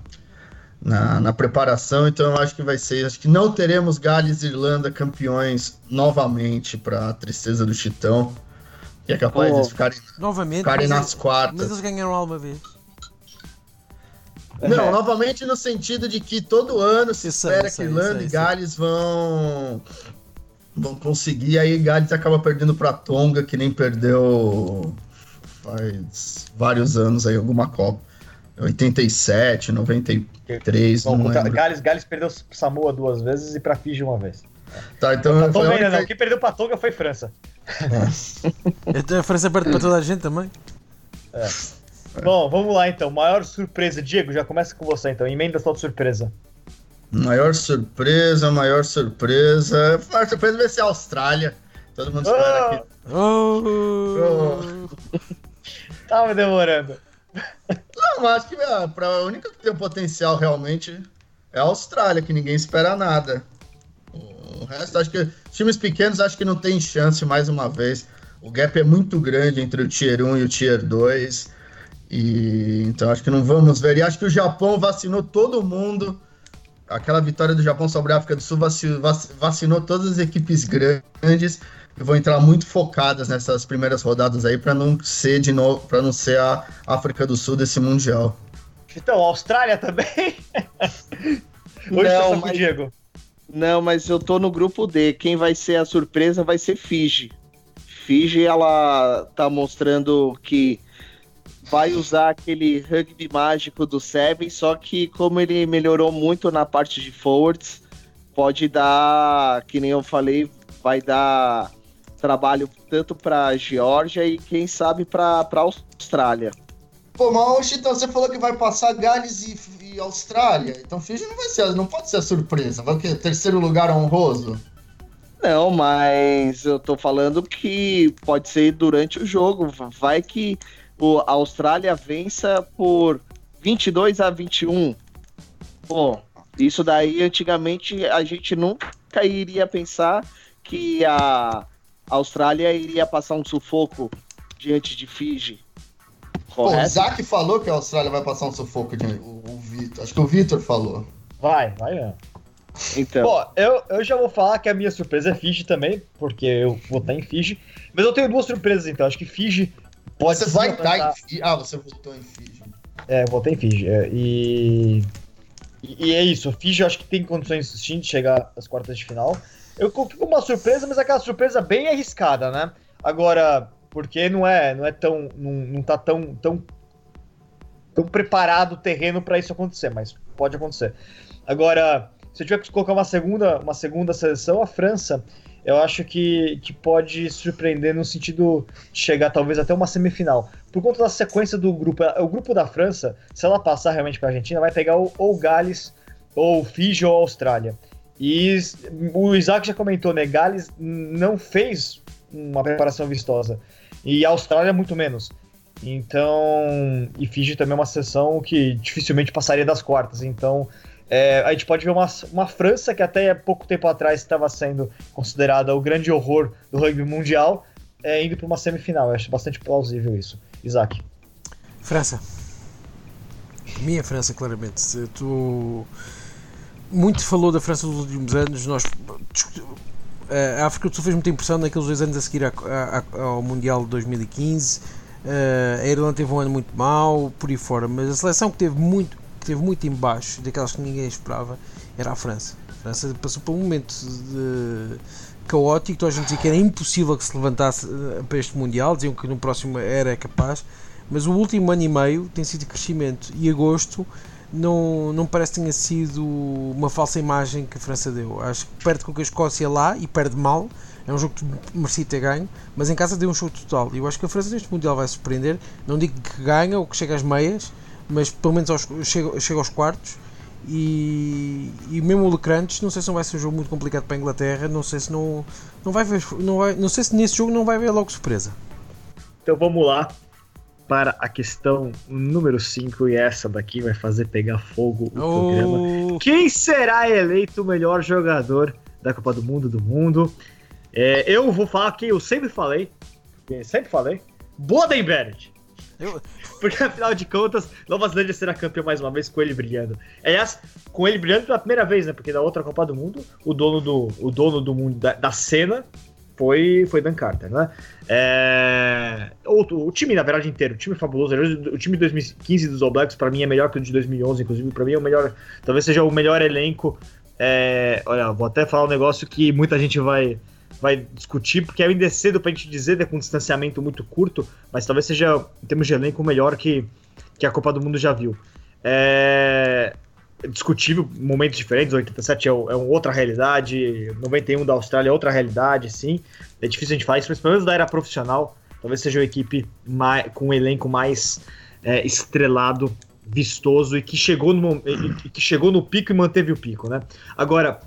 na, na, preparação, então eu acho que vai ser. Acho que não teremos Gales e Irlanda campeões novamente para a tristeza do Chitão. Que é capaz oh, de ficarem, novamente, ficarem nas quartas. Mas eles ganharam alguma vez. Não, é. novamente no sentido de que todo ano se isso espera que Irlanda e Gales vão vão conseguir, aí Gales acaba perdendo para Tonga, que nem perdeu faz vários anos aí alguma Copa. 87, 93, Bom, não lembro. Gales, Gales perdeu Samoa duas vezes e para Fiji uma vez. Tá, então. Pra Tonga ainda não, quem perdeu para Tonga foi França. É. a França perde para toda a gente também. É. Bom, vamos lá então. Maior surpresa. Diego, já começa com você então. Emenda sua surpresa. Maior surpresa, maior surpresa. Maior surpresa vai ser a Austrália. Todo mundo espera aqui. Oh. oh. Tava demorando. Não, acho que ah, pra, a única que tem potencial realmente é a Austrália, que ninguém espera nada. O resto, acho que times pequenos acho que não tem chance mais uma vez. O gap é muito grande entre o Tier 1 e o Tier 2. E então acho que não vamos ver. E acho que o Japão vacinou todo mundo. Aquela vitória do Japão sobre a África do Sul vacinou todas as equipes grandes e vão entrar muito focadas nessas primeiras rodadas aí para não ser de novo, para não ser a África do Sul desse mundial. Então, Austrália também? Hoje tá não, mas, Diego. Não, mas eu tô no grupo D. Quem vai ser a surpresa vai ser Fiji. Fiji, ela tá mostrando que vai usar aquele rugby mágico do Seven, só que como ele melhorou muito na parte de forwards, pode dar, que nem eu falei, vai dar trabalho tanto para Geórgia e quem sabe para Austrália. Pô, mas Chitão, você falou que vai passar Gales e, e Austrália, então Fiji não vai ser, não pode ser surpresa, vai o quê? Terceiro lugar honroso? Não, mas eu tô falando que pode ser durante o jogo, vai que a Austrália vença por 22 a 21. Pô, isso daí antigamente a gente nunca iria pensar que a Austrália iria passar um sufoco diante de Fiji. Pô, o Isaac falou que a Austrália vai passar um sufoco. De... O, o Vitor. Acho que o Vitor falou. Vai, vai mesmo. Então. Bom, eu, eu já vou falar que a minha surpresa é Fiji também, porque eu vou estar em Fiji. Mas eu tenho duas surpresas então. Acho que Fiji Você vai estar em Fiji. Ah, você votou em Fiji. É, eu votei em Fiji. É, e. E é isso, o Fiji eu acho que tem condições sim de chegar às quartas de final. Eu coloquei uma surpresa, mas aquela surpresa bem arriscada, né? Agora, porque não é, não é tão, não, não tá tão, tão, tão preparado o terreno para isso acontecer, mas pode acontecer. Agora, se eu tiver que colocar uma segunda, uma segunda seleção, a França, eu acho que, que pode surpreender no sentido de chegar talvez até uma semifinal. Por conta da sequência do grupo, o grupo da França, se ela passar realmente para a Argentina, vai pegar ou, ou Gales, ou Fiji ou Austrália. E o Isaac já comentou, né? Gales não fez uma preparação vistosa. E a Austrália muito menos. Então. E Fiji também é uma seleção que dificilmente passaria das quartas. Então. É, a gente pode ver uma, uma França que até pouco tempo atrás estava sendo considerada o grande horror do rugby mundial, é, indo para uma semifinal. Eu acho bastante plausível isso. Isaac. França. Minha França, claramente. Tu muito falou da França nos últimos anos. Nós, a África do Sul fez muita impressão naqueles dois anos a seguir ao Mundial de 2015. a Irlanda teve um ano muito mau, por aí fora, mas a seleção que teve muito, que teve muito em baixo, daquelas que ninguém esperava, era a França. A França passou por um momento de caótico, toda a gente dizia que era impossível que se levantasse eh, para este Mundial, diziam que no próximo era capaz, mas o último ano e meio tem sido crescimento e agosto não, não parece que tenha sido uma falsa imagem que a França deu. Acho que perde com a Escócia lá e perde mal. É um jogo que merecia ter ganho, mas em casa deu um show total. E eu acho que a França neste Mundial vai surpreender. Não digo que ganha ou que chega às meias, mas pelo menos aos, chega, chega aos quartos. E, e mesmo o Lecrantes, não sei se não vai ser um jogo muito complicado para a Inglaterra. Não sei se não, não vai ver, não, vai, não sei se nesse jogo não vai haver logo surpresa. Então vamos lá para a questão número 5 e essa daqui vai fazer pegar fogo o oh. programa. Quem será eleito o melhor jogador da Copa do Mundo do mundo? É, eu vou falar que eu sempre falei, sempre falei, Bodenberg. Eu... Porque afinal de contas, Nova Zelândia será campeão mais uma vez com ele brilhando. Aliás, com ele brilhando pela primeira vez, né? Porque da outra Copa do Mundo, o dono do, o dono do mundo da, da cena foi, foi Dan Carter, né? É, o, o, time, na verdade, inteiro, o time fabuloso. O time de 2015 dos All Blacks, para mim, é melhor que o de 2011, inclusive. Para mim, é o melhor. Talvez seja o melhor elenco. É, olha, vou até falar um negócio que muita gente vai, vai discutir, porque ainda é cedo pra gente dizer, né, com um distanciamento muito curto, mas talvez seja, em termos de elenco, o melhor que, que a Copa do Mundo já viu. É, discutível, momentos diferentes, 87 é, é outra realidade, 91 da Austrália é outra realidade, sim. É difícil a gente falar isso, mas pelo menos da era profissional, talvez seja uma equipe mais, com um elenco mais é, estrelado, vistoso e que chegou no e que chegou no pico e manteve o pico, né? Agora,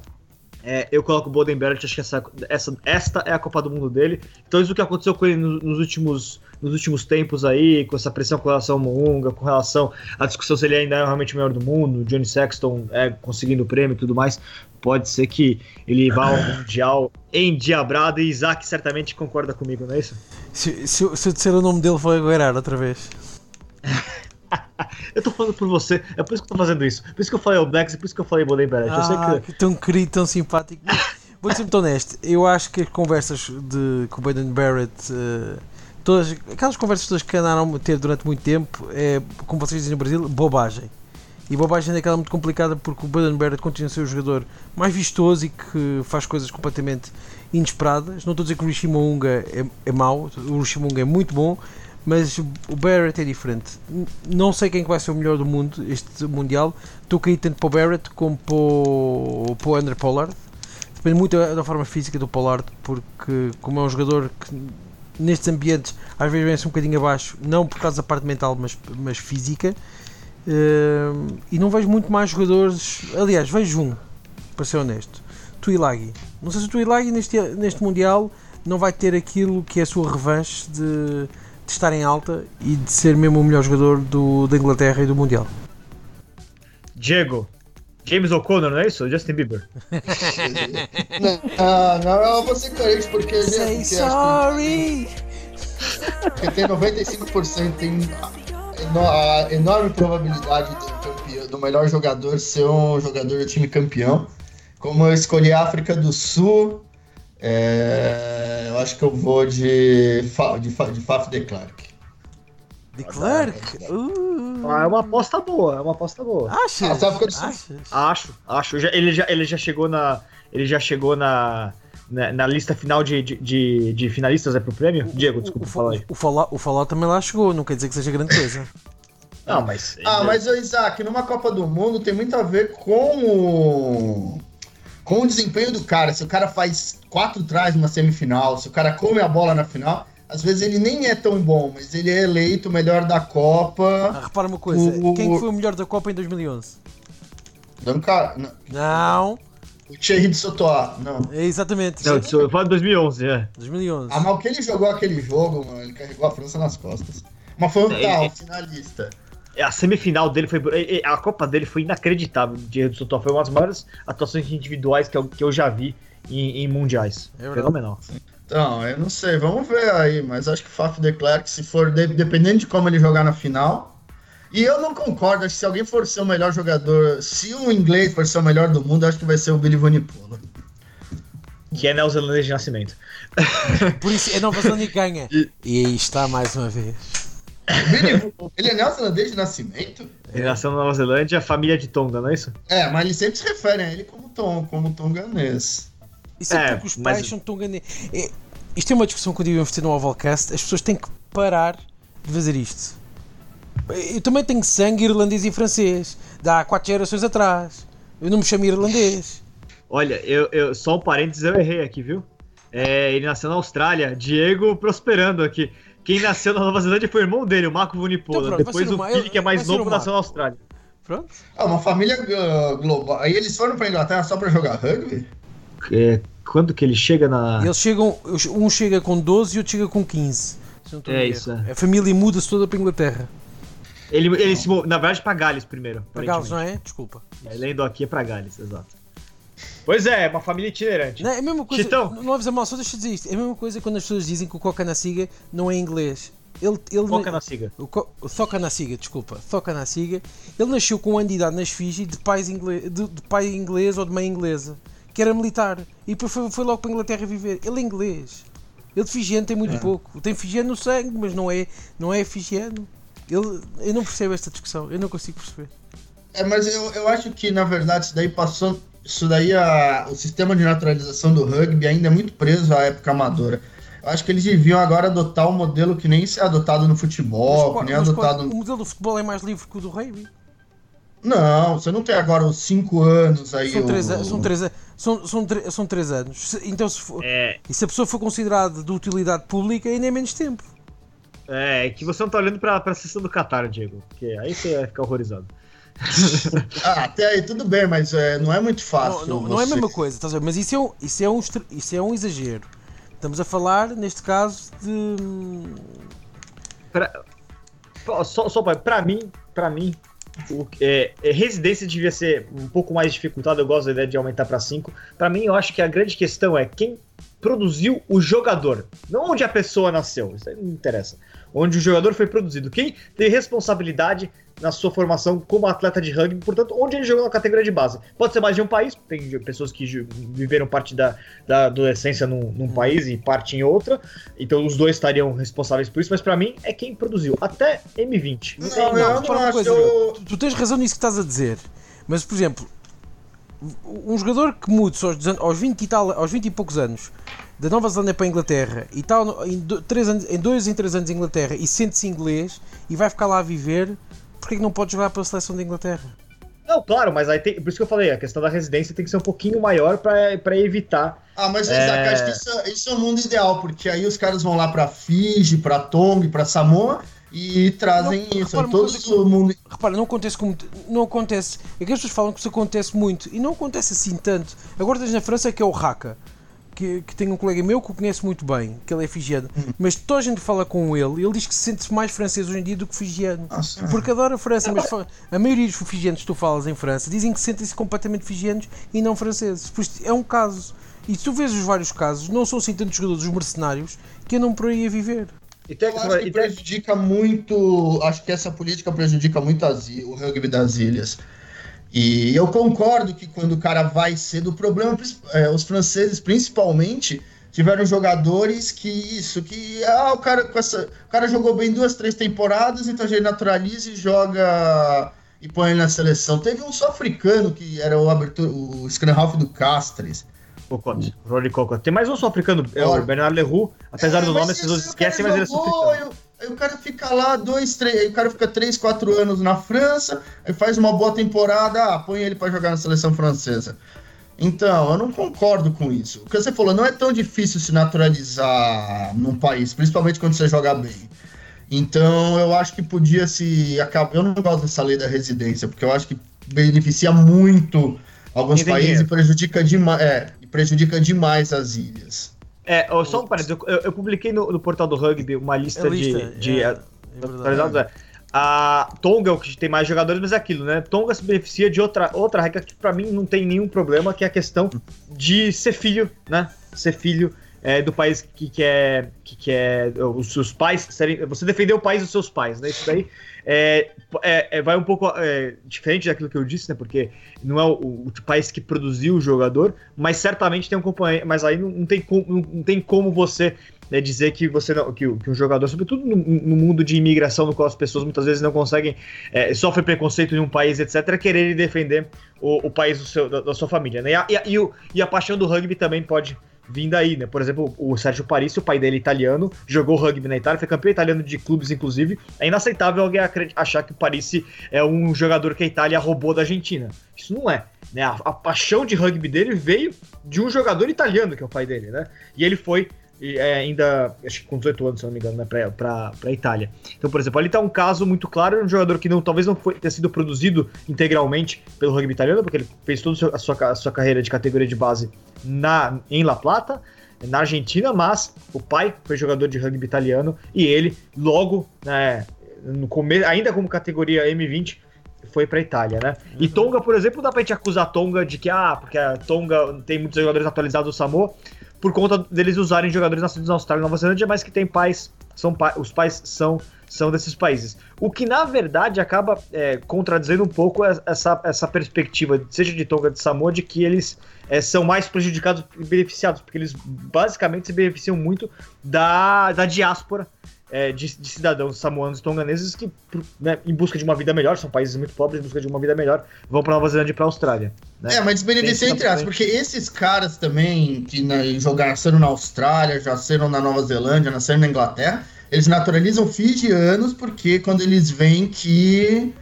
é, eu coloco o Bodenberg, acho que essa, essa, esta é a Copa do Mundo dele. Então, isso que aconteceu com ele nos últimos, nos últimos tempos aí, com essa pressão com relação ao Moonga, com relação à discussão se ele ainda é realmente o melhor do mundo, Johnny Sexton é, conseguindo o prêmio e tudo mais, pode ser que ele vá ao Mundial endiabrado e Isaac certamente concorda comigo, não é isso? Se, se, se eu disser o nome dele, vou aguardar outra vez. eu tô falando por você, é por isso que eu tô fazendo isso. Por isso que eu falei o Blacks e por isso que eu falei o Boden Barrett. Ah, eu sei que... Ah, que tão querido, tão simpático. Vou ser muito honesto, eu acho que as conversas de, com o Baden Barrett, uh, todas, aquelas conversas todas que andaram a ter durante muito tempo, é, como vocês dizem no Brasil, bobagem. E bobagem é aquela muito complicada porque o Baden Barrett continua a ser o jogador mais vistoso e que faz coisas completamente inesperadas. Não estou a dizer que o Rishi Mounga é, é mau, o Rishi Mounga é muito bom, mas o Barrett é diferente. Não sei quem vai ser o melhor do mundo este Mundial. Estou cair tanto para o Barrett como para o, para o Andrew Pollard. Depende muito da, forma física do Pollard, porque como é um jogador que nestes ambientes às vezes vem-se um bocadinho abaixo, não por causa da parte mental, mas, mas física. Uh, e não vejo muito mais jogadores. Aliás, vejo um, para ser honesto. Tuilagi. Não sei se o Tuilagi neste, neste Mundial não vai ter aquilo que é a sua revanche de de estar em alta e de ser mesmo o melhor jogador do, da Inglaterra e do Mundial. Diego, James O'Connor, não é isso? Justin Bieber. não, não, eu vou ser coerente porque ele Say é sorry! Porque tem 95%, tem a enorme probabilidade do, campeão, do melhor jogador ser um jogador do time campeão. Como eu escolhi a África do Sul, é, eu acho que eu vou de, de, de Faf de Klerk. De Klerk? Uh. Ah, é uma aposta boa, é uma aposta boa. Acha? Ah, acho, acho. Já, ele, já, ele já chegou na. Ele já chegou na. Na, na lista final de, de, de, finalistas é pro prêmio? O, Diego, desculpa, o, fala aí. O Fallout, o Fallout também lá chegou, não quer dizer que seja grande coisa. não, mas. Ah, mas Isaac, numa Copa do Mundo tem muito a ver com com o desempenho do cara, se o cara faz quatro trás numa semifinal, se o cara come a bola na final, às vezes ele nem é tão bom, mas ele é eleito o melhor da Copa. Ah, repara uma coisa, o... quem foi o melhor da Copa em 2011? Duncan... Não. O Thierry de Sotoa, não. É exatamente. Não, eu falo de 2011, é. 2011. Ah, mas o que ele jogou aquele jogo, mano, ele carregou a França nas costas. Mas foi um é, tal, é... finalista. A semifinal dele foi. A Copa dele foi inacreditável. De Sotoa foi uma das maiores atuações individuais que eu, que eu já vi em, em mundiais. É Fenomenal. Então, eu não sei, vamos ver aí, mas acho que o Faf de Klerk, se for, de, dependendo de como ele jogar na final. E eu não concordo, acho que se alguém for ser o melhor jogador, se o inglês for ser o melhor do mundo, acho que vai ser o Billy Vunipola. Que é neozelandês de nascimento. Por isso é Nova Zelândia que ganha. E... e aí está mais uma vez. Ele é neozelandês de nascimento? Ele nasceu na Nova Zelândia, família de Tonga, não é isso? É, mas eles sempre se referem a ele como Tom, como tonganês. Isso é, é porque os pais mas... são tonganês. É, isto é uma discussão que eu devia ter no Ovalcast. As pessoas têm que parar de fazer isto. Eu também tenho sangue irlandês e francês. Dá quatro gerações atrás. Eu não me chamo irlandês. Olha, eu, eu só um parênteses, eu errei aqui, viu? É, ele nasceu na Austrália. Diego prosperando aqui. Quem nasceu na Nova Zelândia foi o irmão dele, o Marco Vunipola. Então, Depois o filho, que é mais novo, nasceu na Austrália. Pronto. Ah, uma família uh, global. Aí eles foram pra Inglaterra só pra jogar rugby? É, quando que ele chega na. Eles chegam. Um chega com 12 e outro chega com 15. É isso. É. A família muda-se toda para Inglaterra. Ele, ele se, na verdade, para Gales primeiro. Para Gales, não é? Desculpa. É, lendo aqui é para Gales, exato. Pois é, é uma família itinerante. Não, é a mesma coisa. Chitão. Eu dizer isto. É a mesma coisa quando as pessoas dizem que o Coca na Siga não é inglês. Ele, ele Foca na Siga. O, o Soca na Siga, desculpa. Soca na Siga. Ele nasceu com um ano de idade nas Fiji de, pais inglês, de, de pai inglês ou de mãe inglesa que era militar. E depois foi, foi logo para a Inglaterra viver. Ele é inglês. Ele de figiano tem muito é. pouco. Tem figiano no sangue, mas não é, não é figiano. Ele, eu não percebo esta discussão. Eu não consigo perceber. É, mas eu, eu acho que, na verdade, isso daí passou. Isso daí, a, o sistema de naturalização do rugby ainda é muito preso à época amadora. Eu acho que eles deviam agora adotar um modelo que nem se é adotado no futebol, mas, que nem é adotado. O modelo do futebol é mais livre que o do rugby. Não, você não tem agora os 5 anos aí. São 3 o... são três, são, são, são três anos. Então, se for, é... e se a pessoa for considerada de utilidade pública, ainda é menos tempo. É, é que você não tá olhando pra, pra sessão do Qatar, Diego. Porque aí você vai ficar horrorizado. Ah, até aí tudo bem, mas é, não é muito fácil. Não, não, não é a mesma coisa, tá mas isso é, um, isso, é um, isso é um exagero. Estamos a falar, neste caso, de. Pra, só, só para mim, para mim, o, é, é, residência devia ser um pouco mais dificultada, eu gosto da ideia de aumentar para 5. Para mim, eu acho que a grande questão é quem produziu o jogador, não onde a pessoa nasceu, isso aí não interessa. Onde o jogador foi produzido, quem tem responsabilidade na sua formação como atleta de rugby, portanto, onde ele jogou na categoria de base. Pode ser mais de um país, tem pessoas que viveram parte da, da adolescência num, num país e parte em outra, então os dois estariam responsáveis por isso, mas para mim é quem produziu, até M20. Não, não, não, não acho coisa, eu... tu, tu tens razão nisso que estás a dizer, mas por exemplo, um jogador que muda aos, aos, 20 e tal, aos 20 e poucos anos da Nova Zelândia para a Inglaterra e tal em, anos, em dois em três anos em Inglaterra e sente-se inglês e vai ficar lá a viver porquê que não pode jogar pela seleção da Inglaterra? Não, claro, mas aí tem, por isso que eu falei, a questão da residência tem que ser um pouquinho maior para evitar. Ah, mas é... acho que isso, isso, é o mundo ideal, porque aí os caras vão lá para Fiji, para Tonga, para Samoa e trazem não, isso. Repara, todo o mundo. Repara, não acontece como. Não acontece. É que as pessoas falam que isso acontece muito e não acontece assim tanto. Agora tens na França que é o Raka que, que tenho um colega meu que o conhece muito bem, que ele é figiano, uhum. mas toda a gente fala com ele ele diz que se sente mais francês hoje em dia do que figiano. Ah, porque adora a França, mas a maioria dos figianos que tu falas em França dizem que sentem-se completamente figianos e não franceses. Por isso é um caso. E se tu vês os vários casos, não são assim tantos jogadores, os mercenários, que andam por aí a viver. E tem, eu acho que prejudica muito. Acho que essa política prejudica muito as, o rugby das ilhas. E eu concordo que quando o cara vai cedo, o problema, é, os franceses principalmente, tiveram jogadores que isso, que ah, o cara com essa, o cara jogou bem duas, três temporadas, então a gente naturaliza e joga e põe ele na seleção. Teve um sul-africano que era o abertura, o Scrum do Castres. Cocote, Rory Cocote. Tem mais um sul-africano, é o Bernardo Leroux, apesar é, do nome, vocês esquecem, mas ele é sul-africano. Aí o cara fica lá dois, três, aí o cara fica três, quatro anos na França, aí faz uma boa temporada, ah, põe ele para jogar na seleção francesa. Então, eu não concordo com isso. O que você falou, não é tão difícil se naturalizar num país, principalmente quando você joga bem. Então, eu acho que podia se acabar. Eu não gosto dessa lei da residência, porque eu acho que beneficia muito alguns Entendi. países e prejudica, demais, é, prejudica demais as ilhas. É, só um parênteses, eu, eu, publiquei no, no, portal do rugby uma lista, é lista de. de é, é a Tonga é o que tem mais jogadores, mas é aquilo, né? Tonga se beneficia de outra, outra regra que para mim não tem nenhum problema, que é a questão de ser filho, né? Ser filho é, do país que quer, que quer os seus pais serem. Você defender o país dos seus pais, né? Isso daí é, é, é vai um pouco é, diferente daquilo que eu disse, né? Porque não é o, o, país que produziu o jogador, mas certamente tem um companheiro. Mas aí não, não tem, como, não, não tem como você né, dizer que você não, que, que um jogador, sobretudo no, no, mundo de imigração, no qual as pessoas muitas vezes não conseguem, é, sofrem preconceito em um país, etc., querer defender o, o país seu, da, da, sua família. Né? E, a, e, a, e a paixão do rugby também pode vir daí, né? Por exemplo, o Sérgio Parisi, o pai dele é italiano, jogou rugby na Itália, foi campeão italiano de clubes, inclusive. É inaceitável alguém achar que o Parisi é um jogador que a Itália roubou da Argentina. Isso não é. Né? A, a paixão de rugby dele veio de um jogador italiano, que é o pai dele, né? E ele foi e é, ainda, acho que com 18 anos, se não me engano, né, pra, pra Itália. Então, por exemplo, ali tá um caso muito claro, um jogador que não, talvez não foi, tenha sido produzido integralmente pelo rugby italiano, porque ele fez toda a sua, a sua carreira de categoria de base na, em La Plata, na Argentina, mas o pai foi jogador de rugby italiano e ele, logo, né, no começo, ainda como categoria M20, foi para Itália, né? Uhum. E Tonga, por exemplo, dá pra gente acusar Tonga de que, ah, porque a Tonga tem muitos jogadores atualizados do Samoa por conta deles usarem jogadores nascidos na Austrália e Nova Zelândia, mas que tem pais, são pa os pais são são desses países. O que na verdade acaba é, contradizendo um pouco essa, essa perspectiva, seja de Tonga de Samoa, de que eles é, são mais prejudicados e beneficiados, porque eles basicamente se beneficiam muito da, da diáspora é, de, de, cidadãos samoanos e tonganeses que, né, em busca de uma vida melhor, são países muito pobres, em busca de uma vida melhor, vão para Nova Zelândia e para Austrália. Né? É, mas beneficia entre aspas, porque esses caras também que né, jogaram, nasceram na Austrália, já nasceram na Nova Zelândia, nasceram na Inglaterra, eles naturalizam fijianos porque quando eles veem que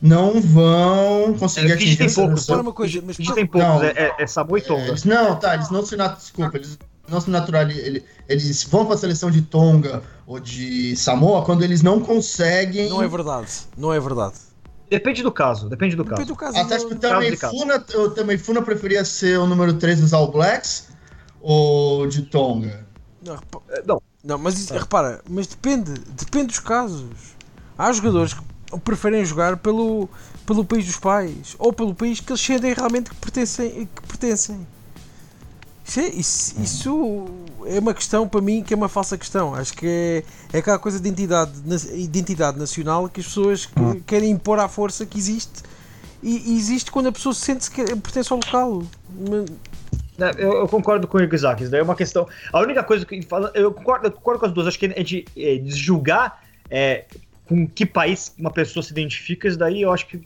não vão conseguir é, atingir tem poucos, coisa, mas tem poucos, não, é, é, é Samoa e Tonga. É, não, tá, eles não se desculpa, eles não se naturalizam, eles vão para a seleção de Tonga ou de Samoa quando eles não conseguem. Não é verdade, não é verdade. Depende do caso, depende do depende caso. Do caso Até acho que o também Funa, eu também Funa preferia ser o número 3 dos All Blacks ou de Tonga. Não, é, não. não mas repara, mas depende, depende dos casos. Há jogadores que preferem jogar pelo, pelo país dos pais ou pelo país que eles sentem realmente que pertencem. Que pertencem. Isso, é, isso, é uma questão para mim que é uma falsa questão. Acho que é, é aquela coisa de identidade, identidade nacional que as pessoas que hum. querem impor à força que existe. E, e existe quando a pessoa sente que pertence ao local. Eu, eu, concordo com o Isaac, isso daí é uma questão. A única coisa que. Eu concordo, eu concordo com as duas. Acho que a gente é, julgar é, com que país uma pessoa se identifica, isso daí eu acho que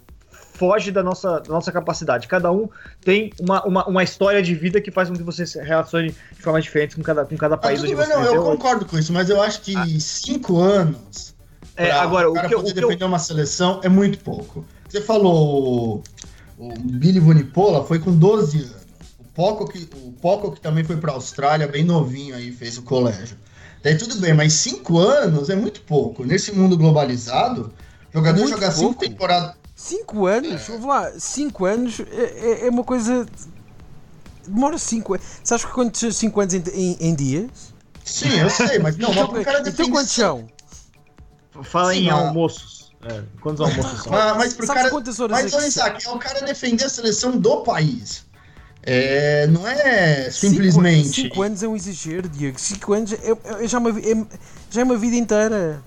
foge da nossa, da nossa capacidade. Cada um tem uma, uma, uma, história de vida que faz com que você se relacione de formas diferentes com cada, com cada país. Ah, bem, não, eu concordo com isso, mas eu acho que ah. cinco anos é, agora, o cara que, poder o que defender eu... uma seleção é muito pouco. Você falou o, Billy Vunipola foi com 12 anos. O Poco que, o Poco que também foi para a Austrália, bem novinho aí, fez o colégio. Daí tudo bem, mas cinco anos é muito pouco. Nesse mundo globalizado, jogador é jogar cinco temporadas. 5 anos? É. Vamos lá, 5 anos é, é, é, uma coisa. Demora 5 anos. Sabes que quantos 5 anos em, em, em, dias? Sim, eu sei, mas não, então, mas cara Então quantos são? Fala Sim, em mas... almoços. É, quantos almoços são? Mas, mas pro Sabe cara. Quantas horas mas, é, Isaac, é o cara defender a seleção do país. É, não é simplesmente. Cinco, cinco, anos é um exagero, Diego. Cinco anos é, é, é já, uma, é, já é uma vida inteira.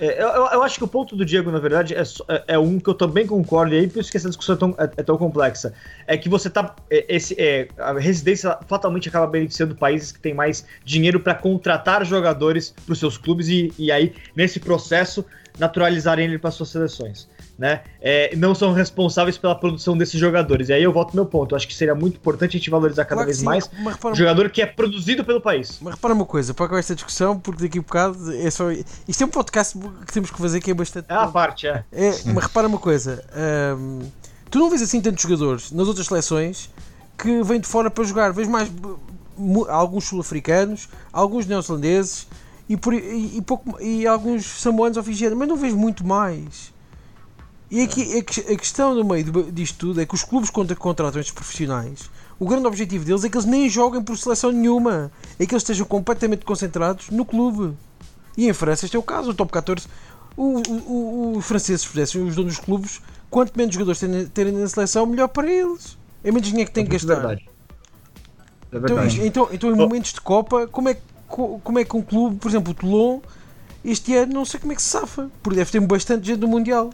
É, eu, eu, acho que o ponto do Diego, na verdade, é, é, é, um que eu também concordo, e aí por isso que essa discussão é tão, é, é tão complexa. É que você tá. É, esse, a residência fatalmente acaba beneficiando países que têm mais dinheiro para contratar jogadores para os seus clubes e, e aí, nesse processo, naturalizarem ele para suas seleções né, é, não são responsáveis pela produção desses jogadores. E aí eu volto meu ponto. Eu acho que seria muito importante a gente valorizar cada claro vez sim, mais o jogador que é produzido pelo país. Mas repara uma coisa, para acabar esta discussão, porque daqui a um bocado é só. Isto é um podcast que temos que fazer que é bastante. É a parte, é. é mas repara uma coisa. Hum, tu não vês assim tantos jogadores nas outras seleções que vêm de fora para jogar. Vês mais alguns sul-africanos, alguns neozelandeses e, por, e, e, pouco, e alguns samoanos ou fijianos, mas não vês muito mais. E aqui a questão no meio disto tudo é que os clubes quando contratam estes profissionais, o grande objetivo deles é que eles nem joguem por seleção nenhuma, é que eles estejam completamente concentrados no clube. E em França este é o caso, o top 14, o, o, os franceses fizessem os donos dos clubes, quanto menos jogadores terem, terem na seleção, melhor para eles. É menos dinheiro que têm que é gastar. Verdade. É verdade. Então, então, então, em momentos de Copa, como é, como é que um clube, por exemplo, o Toulon, este ano não sei como é que se safa, porque deve ter bastante gente no Mundial.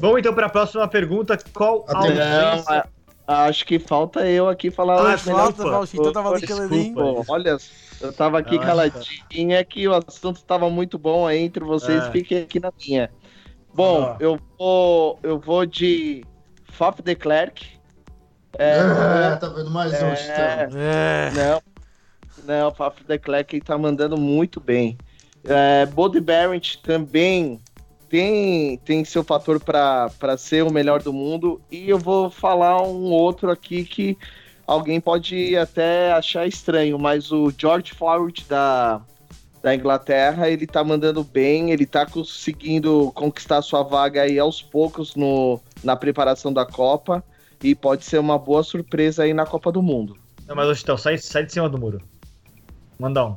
Vamos então para a próxima pergunta. Qual a ausência... Acho que falta eu aqui falar. Ah, falta, Valchito, eu tava ali caladinho. Olha, eu tava aqui ah, caladinho, é que o assunto estava muito bom aí entre vocês, é. fiquem aqui na minha. Bom, ah. eu vou eu vou de Faf de Klerk. É, é, tá vendo mais é, um então. é. Não, não, Faf de Klerk tá mandando muito bem. É, Bode Barrett também tem, tem seu fator para ser o melhor do mundo. E eu vou falar um outro aqui que alguém pode até achar estranho, mas o George Floyd da, da Inglaterra, ele tá mandando bem, ele tá conseguindo conquistar sua vaga aí aos poucos no, na preparação da Copa e pode ser uma boa surpresa aí na Copa do Mundo. Não, mas então, sai, sai de cima do muro. Manda um.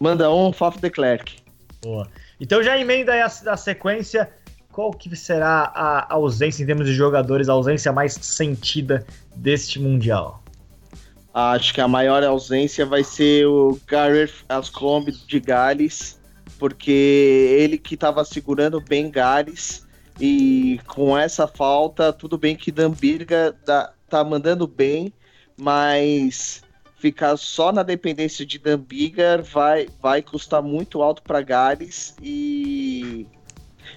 Manda um, Faf de Klerk. Boa. Então já emenda aí a, a sequência. Qual que será a ausência em termos de jogadores, a ausência mais sentida deste Mundial? Acho que a maior ausência vai ser o Gareth Ascombe de Gales, porque ele que estava segurando bem Gales e com essa falta, tudo bem que Dambirga tá, tá mandando bem, mas ficar só na dependência de Dambigar vai, vai custar muito alto para Gales e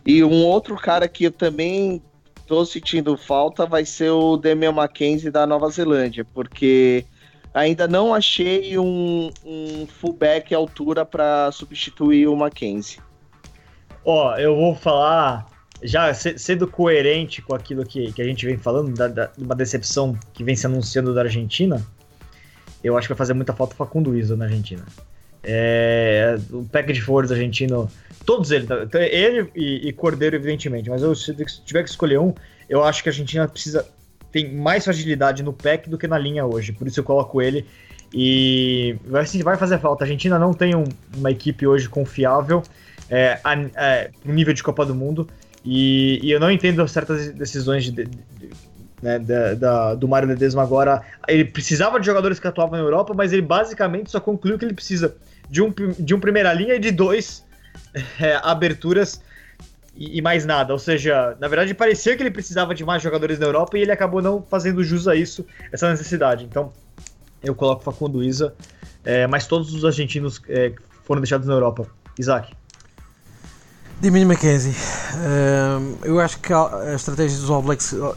e um outro cara que eu também tô sentindo falta vai ser o Demian Mackenzie da Nova Zelândia, porque ainda não achei um, um fullback altura para substituir o Mackenzie. Ó, eu vou falar já sendo coerente com aquilo que, que a gente vem falando, da, da, uma decepção que vem se anunciando da Argentina, eu acho que vai fazer muita falta o Facundo Iso na Argentina. É, o package forwards argentino, todos eles, tá, então, ele e, e, Cordeiro, evidentemente, mas eu, se tiver que escolher um, eu acho que a Argentina precisa tem mais fragilidade no pack do que na linha hoje, por isso eu coloco ele. E assim, vai fazer falta. A Argentina não tem um, uma equipe hoje confiável é, a, é, nível de Copa do Mundo. E, e, eu não entendo certas decisões de, de, né, da, da, do Mário Ledesma agora. Ele precisava de jogadores que atuavam na Europa, mas ele basicamente só concluiu que ele precisa de um, de um primeira linha e de dois é, aberturas e, e, mais nada. Ou seja, na verdade parecia que ele precisava de mais jogadores na Europa e ele acabou não fazendo jus a isso, essa necessidade. Então eu coloco Facundo Isa, é, mas todos os argentinos é, foram deixados na Europa. Isaac. Dimini Mackenzie, uh, eu acho que a estratégia dos All Blacks uh,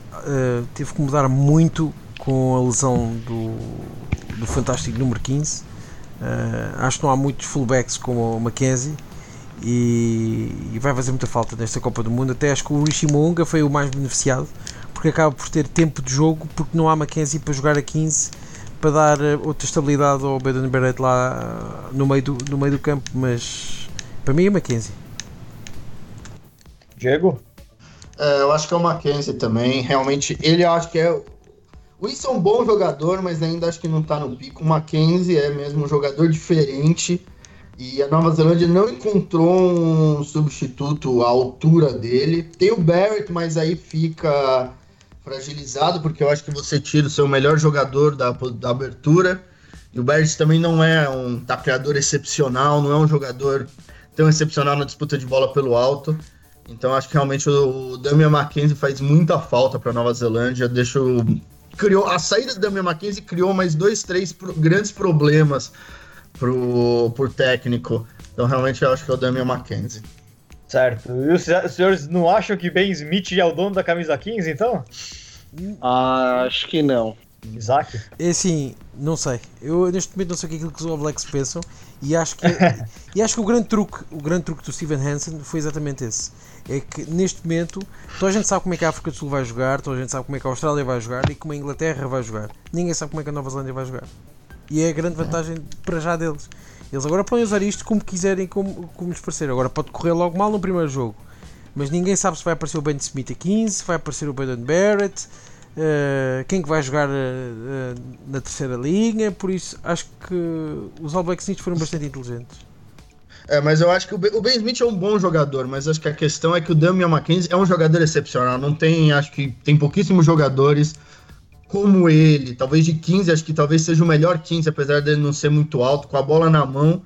teve que mudar muito com a lesão do, do fantástico número 15. Uh, acho que não há muitos fullbacks como o Mackenzie e, e, vai fazer muita falta nesta Copa do Mundo. Até acho que o Rishi Mounga foi o mais beneficiado porque acaba por ter tempo de jogo porque não há Mackenzie para jogar a 15 para dar outra estabilidade ao Baden Barrett lá no meio do, no meio do campo. Mas para mim é Mackenzie. Diego? É, eu acho que é o Mackenzie também. Realmente, ele acho que é. O Wilson é um bom jogador, mas ainda acho que não tá no pico. O Mackenzie é mesmo um jogador diferente. E a Nova Zelândia não encontrou um substituto à altura dele. Tem o Barrett, mas aí fica fragilizado, porque eu acho que você tira o seu melhor jogador da, da abertura. E o Barrett também não é um tapeador excepcional, não é um jogador tão excepcional na disputa de bola pelo alto. Então acho que realmente o Damian Mackenzie faz muita falta para Nova Zelândia. Deixa o... criou a saída do Damian Mackenzie criou mais dois, três pro... grandes problemas pro pro técnico. Então realmente eu acho que é o Damian Mackenzie. Certo. E os senhores não acham que Ben Smith é o dono da camisa 15, então? Ah, acho que não. Isaac? É assim, não sei. Eu neste momento não sei o que é que os All Blacks pensam e acho que, e acho que o grande truque, o grande truque do Steven Hansen foi exatamente esse. É que neste momento toda a gente sabe como é que a África do Sul vai jogar, toda a gente sabe como é que a Austrália vai jogar e como a Inglaterra vai jogar. Ninguém sabe como é que a Nova Zelândia vai jogar. E é a grande vantagem para já deles. Eles agora podem usar isto como quiserem, como, como lhes parecer. Agora pode correr logo mal no primeiro jogo. Mas ninguém sabe se vai aparecer o Ben Smith a 15, se vai aparecer o Baden Barrett, uh, quem que vai jogar uh, uh, na terceira linha. Por isso acho que os All Blacks foram bastante inteligentes. É, mas eu acho que o Ben Smith é um bom jogador, mas acho que a questão é que o Damian McKenzie é um jogador excepcional. Não tem, acho que tem pouquíssimos jogadores como ele, talvez de 15, acho que talvez seja o melhor 15, apesar dele não ser muito alto, com a bola na mão.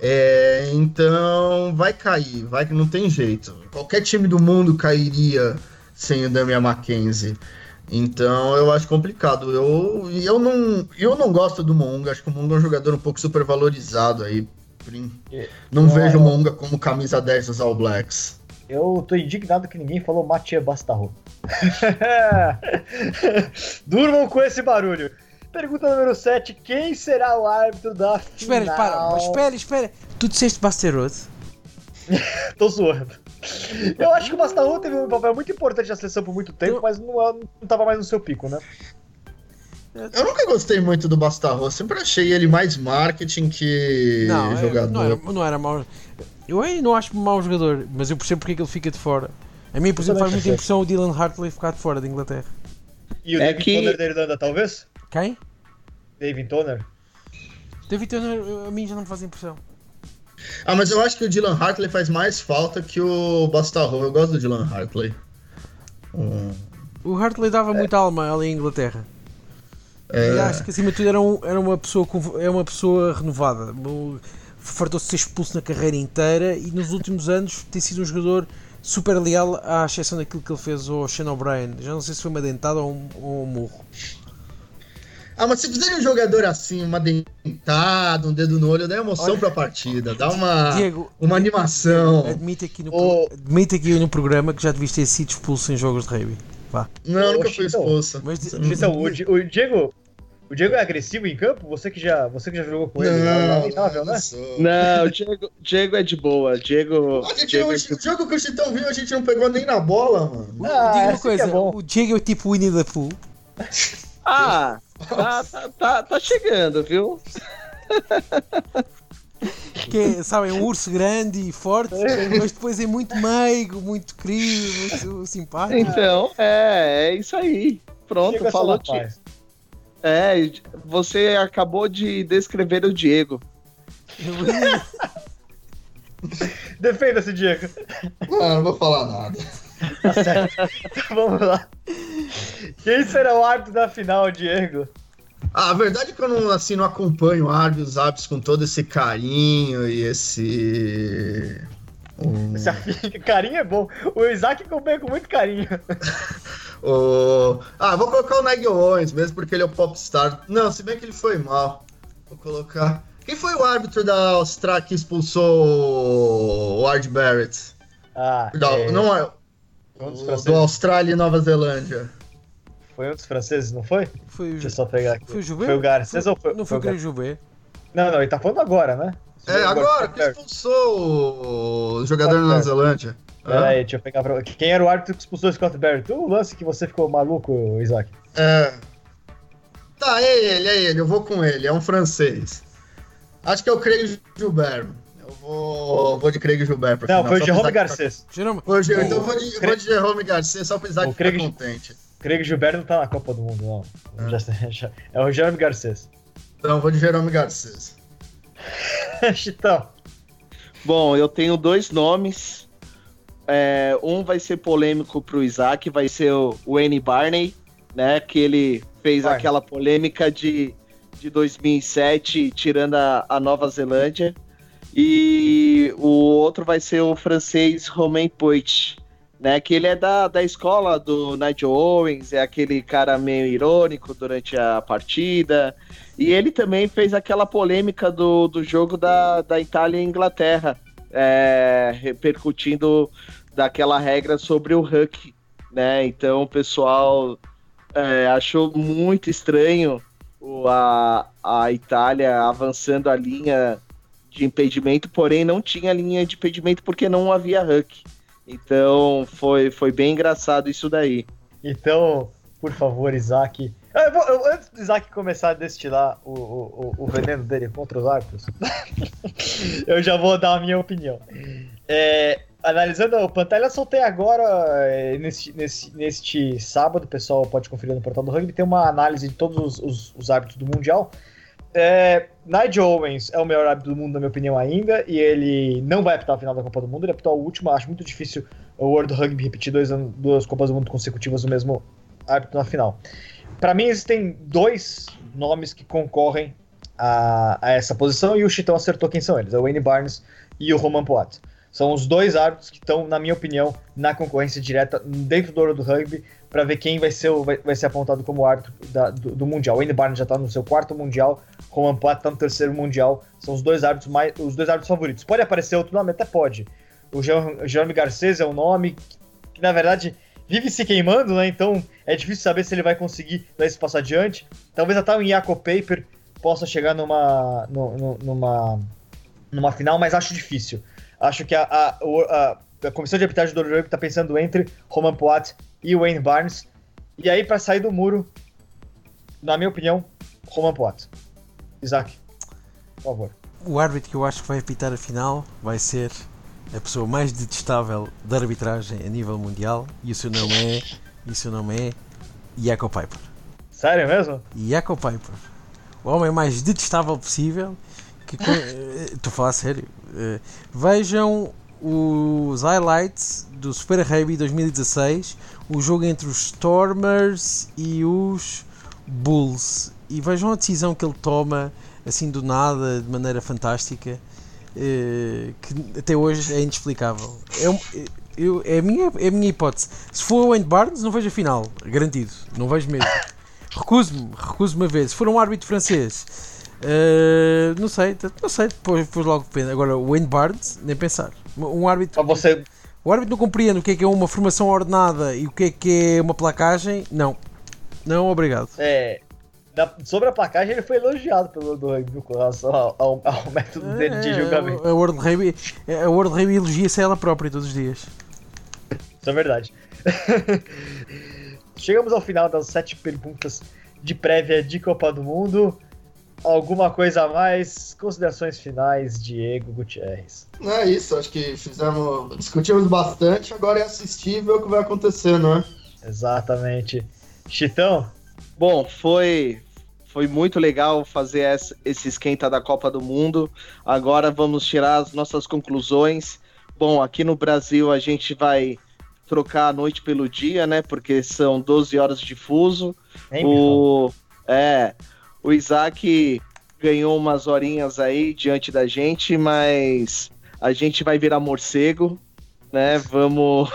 É, então vai cair, vai que não tem jeito. Qualquer time do mundo cairia sem o Damian Mackenzie. Então eu acho complicado. Eu, eu, não, eu não gosto do Monga, acho que o Monga é um jogador um pouco supervalorizado aí. Não vejo o Monga como camisa 10 dos All Blacks. Eu tô indignado que ninguém falou Mathieu Bastarro. Durmam com esse barulho. Pergunta número 7. Quem será o árbitro da final? Espera, para, espera, espera. Tu disseste Basteroso? Tô zoando. Eu acho que o Bastarro teve um papel muito importante na seleção por muito tempo, mas não, não tava mais no seu pico, né? Eu nunca gostei muito do Bastarro, sempre achei ele mais marketing que não, é, jogador. Não era, não era mau. Eu aí não acho mau jogador, mas eu percebo porque é que ele fica de fora. A mim, por exemplo, faz muita impressão o Dylan Hartley ficar de fora da Inglaterra. E o é David que... Toner da Irlanda, talvez? Quem? David Toner. David Toner, a mim já não me faz impressão. Ah, mas eu acho que o Dylan Hartley faz mais falta que o Bastarro. Eu gosto do Dylan Hartley. Hum. O Hartley dava é. muita alma ali em Inglaterra. É. E acho que acima de tudo era, um, era uma, pessoa, é uma pessoa renovada. Fartou-se ser expulso na carreira inteira e nos últimos anos tem sido um jogador super leal, à exceção daquilo que ele fez ao Shane O'Brien. Já não sei se foi uma dentada ou um, ou um murro. Ah, mas se fizerem um jogador assim, uma dentada, um dedo no olho, dá emoção Olha, pra partida, dá uma, Diego, uma animação. Admite aqui, no, oh. admite aqui no programa que já deviste ter sido expulso em jogos de rugby. Vá. Não, nunca fui expulso. Mas, mas, o, o Diego, o Diego é agressivo em campo? Você que já, você que já jogou com ele? Não, é não, né? não o Diego, Diego é de boa. Diego. A gente Diego não, é tipo... O jogo que o Chitão viu, a gente não pegou nem na bola, mano. Ah, Diga uma coisa: é o Diego é tipo Winnie the Pooh. Ah, tá, tá, tá, tá chegando, viu? que é, sabe, é um urso grande e forte, mas depois é muito meigo, muito querido, muito simpático. Então, é, é isso aí. Pronto, falou. É, você acabou de descrever o Diego. Defenda-se, Diego. Ah, não vou falar nada. Tá certo. Vamos lá. Quem será o árbitro da final, Diego? Ah, a verdade é que eu não, assim, não acompanho árbitros, árbitros com todo esse carinho e esse. Um... Esse carinho é bom. O Isaac acompanha com muito carinho. O... Ah, vou colocar o Nigel Owens, mesmo porque ele é o popstar. Não, se bem que ele foi mal. Vou colocar. Quem foi o árbitro da Austrália que expulsou o Ard Barrett? Ah, é... Não é. Um do Austrália e Nova Zelândia. Foi um dos franceses, não foi? Foi o Deixa eu só pegar aqui. Foi o Jubé? Foi o Garcês ou foi, Não foi, foi o Jubé? Não, não, ele tá falando agora, né? É, agora, que expulsou o jogador da Nova Zelândia. Peraí, deixa eu pegar pra... Quem era o árbitro que expulsou o Scott Barrett? O lance que você ficou maluco, Isaac. É. Tá, é ele, é ele, eu vou com ele, é um francês. Acho que é o Craig Gilbert. Eu vou, vou de Craig Gilbert. Não, final, foi o Jerome Garcês. Jerome... Foi, então eu vou de, Craig... vou de Jerome Garcês só pra Isaac ficar Craig... contente. Craig Gilbert não tá na Copa do Mundo, não. É, é o Jerome Garcês. Então, vou de Jerome Garcês. Chitão. Bom, eu tenho dois nomes É, um vai ser polêmico pro Isaac, vai ser o Wayne Barney, né? Que ele fez Barney. aquela polêmica de, de 2007, tirando a, a Nova Zelândia. E o outro vai ser o francês Romain Poit, né? Que ele é da, da escola do Nigel Owens, é aquele cara meio irônico durante a partida. E ele também fez aquela polêmica do, do jogo da, da Itália e Inglaterra, é, repercutindo daquela regra sobre o Huck, né? Então o pessoal é, achou muito estranho a, a Itália avançando a linha de impedimento, porém não tinha linha de impedimento porque não havia Huck. Então foi, foi bem engraçado isso daí. Então, por favor, Isaac. Eu vou, eu, antes do Isaac começar a destilar o, o, o veneno dele contra os árbitros, eu já vou dar a minha opinião. É, analisando o Pantalha, soltei agora, é, neste, nesse, neste sábado, o pessoal pode conferir no portal do rugby, tem uma análise de todos os, os, os árbitros do Mundial. É, Nigel Owens é o melhor árbitro do mundo, na minha opinião, ainda, e ele não vai apitar a final da Copa do Mundo, ele apitou a última. Acho muito difícil o World Rugby repetir dois, duas Copas do Mundo consecutivas no mesmo árbitro na final. Para mim, existem dois nomes que concorrem a, a, essa posição, e o Chitão acertou quem são eles: é o Wayne Barnes e o Roman Poit. São os dois árbitros que estão, na minha opinião, na concorrência direta dentro do Ouro do Rugby para ver quem vai ser, vai, vai ser apontado como árbitro da, do, do, Mundial. O Wayne Barnes já está no seu quarto Mundial, Roman Poit está no terceiro Mundial. São os dois árbitros mais, os dois árbitros favoritos. Pode aparecer outro nome? Até pode. O Jerome Garcês é um nome que, que, na verdade, vive se queimando, né? Então é difícil saber se ele vai conseguir dar esse passo adiante. Talvez até o Jaco Paper possa chegar numa, numa, numa final, mas acho difícil. Acho que a, a, a, a comissão de arbitragem do Rugby está pensando entre Roman Poit e Wayne Barnes. E aí, para sair do muro, na minha opinião, Roman Poit. Isaac, por favor. O árbitro que eu acho que vai apitar a final vai ser a pessoa mais detestável da arbitragem a nível mundial e o seu nome é, e o seu nome é Jacob Piper. Sério mesmo? Jacob Piper. O homem mais detestável possível. Que, estou a falar sério. Uh, vejam os highlights do Super Rugby 2016, o jogo entre os Stormers e os Bulls. E vejam a decisão que ele toma assim do nada, de maneira fantástica, que até hoje é inexplicável. É, eu, é, a minha, é a minha hipótese. Se for o Wayne Barnes, não vejo a final, garantido, não vejo mesmo. Recuso-me, recuso-me a ver. Se for um árbitro francês Uh, não sei, não sei, depois, depois logo depende. Agora, o Wayne Barnes, nem pensar. Um árbitro. Você... O árbitro não compreende o que é que é uma formação ordenada e o que é que é uma placagem. Não. Não, obrigado. É. sobre a placagem, ele foi elogiado pelo do rugby com relação ao, ao, ao método é, dele de julgamento. A World Rugby, a World Rugby elogia-se ela própria todos os dias. Isso é verdade. Chegamos ao final das sete perguntas de prévia de Copa do Mundo. Alguma coisa a mais? Considerações finais, Diego Gutierrez. Não é isso, acho que fizemos. discutimos bastante, agora é assistir e ver o que vai acontecer, não é? Exatamente. Chitão? Bom, foi. Foi muito legal fazer esse esquenta da Copa do Mundo. Agora vamos tirar as nossas conclusões. Bom, aqui no Brasil a gente vai trocar a noite pelo dia, né? Porque são 12 horas de fuso. o... É, o Isaac ganhou umas horinhas aí diante da gente, mas a gente vai virar morcego, né? Vamos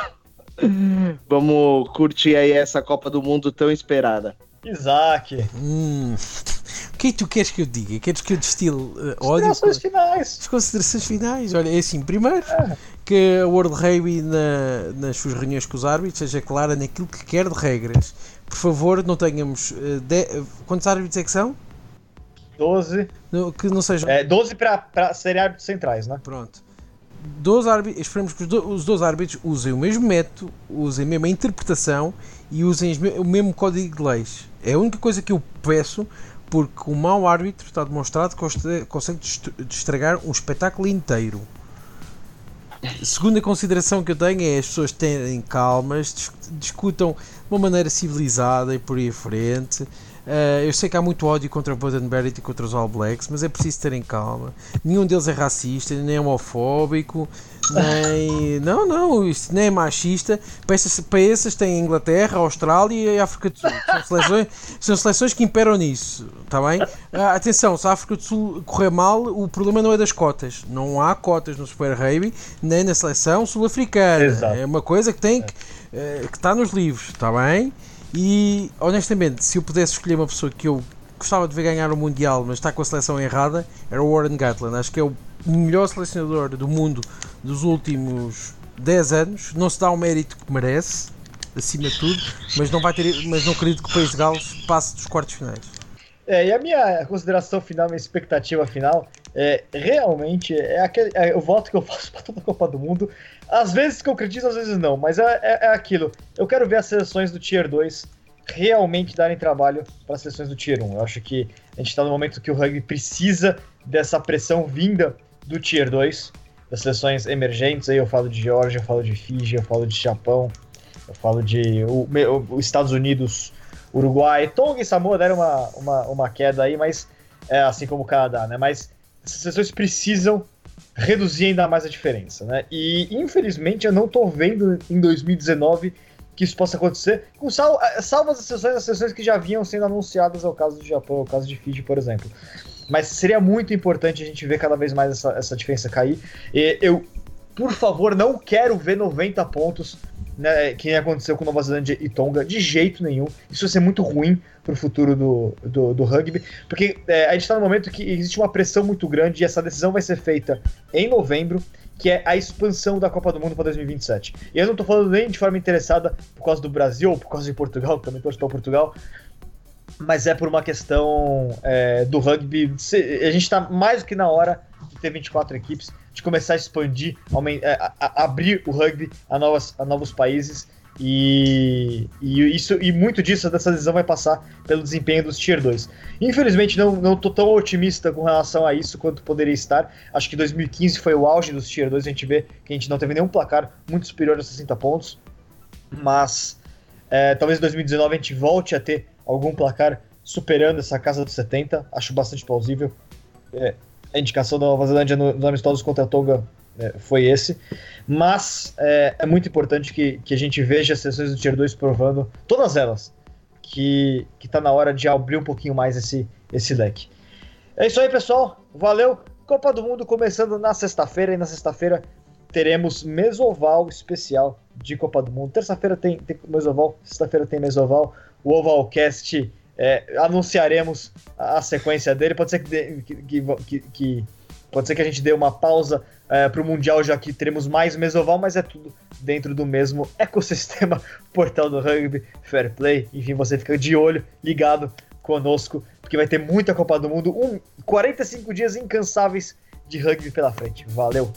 vamos curtir aí essa Copa do Mundo tão esperada. Isaac. Hum. O que é que tu queres que eu diga? Queres que eu destile uh, ódio? Considerações finais. As considerações finais. Olha, é assim, primeiro é. que a World Rugby na, nas suas reuniões com os árbitros seja clara naquilo que quer de regras por favor, não tenhamos. Uh, de, quantos árbitros é que são? 12. No, que não sejam. É, 12 para serem árbitros centrais, né? Pronto. 12 árbitros, esperamos que os 12 árbitros usem o mesmo método, usem a mesma interpretação e usem o mesmo código de leis. É a única coisa que eu peço, porque o mau árbitro está demonstrado que consegue estragar um espetáculo inteiro. Segunda consideração que eu tenho é as pessoas terem calmas, discutam de uma maneira civilizada e por aí à frente. Uh, eu sei que há muito ódio contra o Bodenberry e contra os All Blacks, mas é preciso terem calma. Nenhum deles é racista, nem é homofóbico, nem. Não, não, isto nem é machista. Para essas, para essas tem a Inglaterra, a Austrália e a África do Sul. São seleções, são seleções que imperam nisso, está bem? Uh, atenção, se a África do Sul correr mal, o problema não é das cotas. Não há cotas no Super Rugby, nem na seleção sul-africana. É uma coisa que tem que, uh, que está nos livros, está bem? E honestamente, se eu pudesse escolher uma pessoa que eu gostava de ver ganhar o Mundial, mas está com a seleção errada, era o Warren Gatland. Acho que é o melhor selecionador do mundo dos últimos 10 anos. Não se dá o mérito que merece, acima de tudo, mas não, vai ter, mas não acredito que o País de Gales passe dos quartos finais. É, e a minha consideração final, minha expectativa final, é realmente é, aquele, é o voto que eu faço para toda a Copa do Mundo às vezes concretiza, às vezes não, mas é, é, é, aquilo. Eu quero ver as seleções do Tier 2 realmente darem trabalho para as seleções do Tier 1. Eu acho que a gente está no momento que o rugby precisa dessa pressão vinda do Tier 2, das seleções emergentes. Aí eu falo de Geórgia, eu falo de Fiji, eu falo de Japão, eu falo de o, o Estados Unidos, Uruguai. Tonga e Samoa deram uma, uma, uma queda aí, mas é assim como o Canadá, né? Mas essas seleções precisam reduzir ainda mais a diferença, né? E infelizmente eu não tô vendo em 2019 que isso possa acontecer, com sal, eh, salvo as exceções, as exceções que já vinham sendo anunciadas ao caso do Japão, ao caso de Fiji, por exemplo. Mas seria muito importante a gente ver cada vez mais essa, essa diferença cair. E eu, por favor, não quero ver 90 pontos né, que aconteceu com Nova Zelândia e Tonga, de jeito nenhum. Isso vai ser muito ruim para o futuro do, do, do, rugby, porque é, a gente está no momento que existe uma pressão muito grande e essa decisão vai ser feita em novembro, que é a expansão da Copa do Mundo para 2027. E eu não estou falando nem de forma interessada por causa do Brasil ou por causa de Portugal, também torço para Portugal, mas é por uma questão é, do rugby. A gente está mais do que na hora de ter 24 equipes de começar a expandir, aumentar, a, a, abrir o rugby a, novas, a novos países. E, e, isso, e muito disso, dessa decisão vai passar pelo desempenho dos Tier 2. Infelizmente, não, não tô tão otimista com relação a isso quanto poderia estar. Acho que 2015 foi o auge dos Tier 2. A gente vê que a gente não teve nenhum placar muito superior a 60 pontos. Mas é, talvez em 2019 a gente volte a ter algum placar superando essa casa dos 70. Acho bastante plausível. É, a indicação da Nova Zelândia nos amistosos contra a Tonga é, foi esse. Mas é, é, muito importante que, que a gente veja as sessões do Tier 2 provando, todas elas, que, que tá na hora de abrir um pouquinho mais esse, esse leque. É isso aí, pessoal. Valeu. Copa do Mundo começando na sexta-feira, e na sexta-feira teremos Mesoval especial de Copa do Mundo. Terça-feira tem, tem Mesoval, sexta-feira tem Mesoval. O Ovalcast é, anunciaremos a, sequência dele. Pode ser que, que, que, que, pode ser que a gente dê uma pausa é, para o Mundial, já que teremos mais Mesoval, mas é tudo dentro do mesmo ecossistema Portal do Rugby, Fair Play. Enfim, você fica de olho, ligado conosco, porque vai ter muita Copa do Mundo. Um, 45 dias incansáveis de rugby pela frente. Valeu!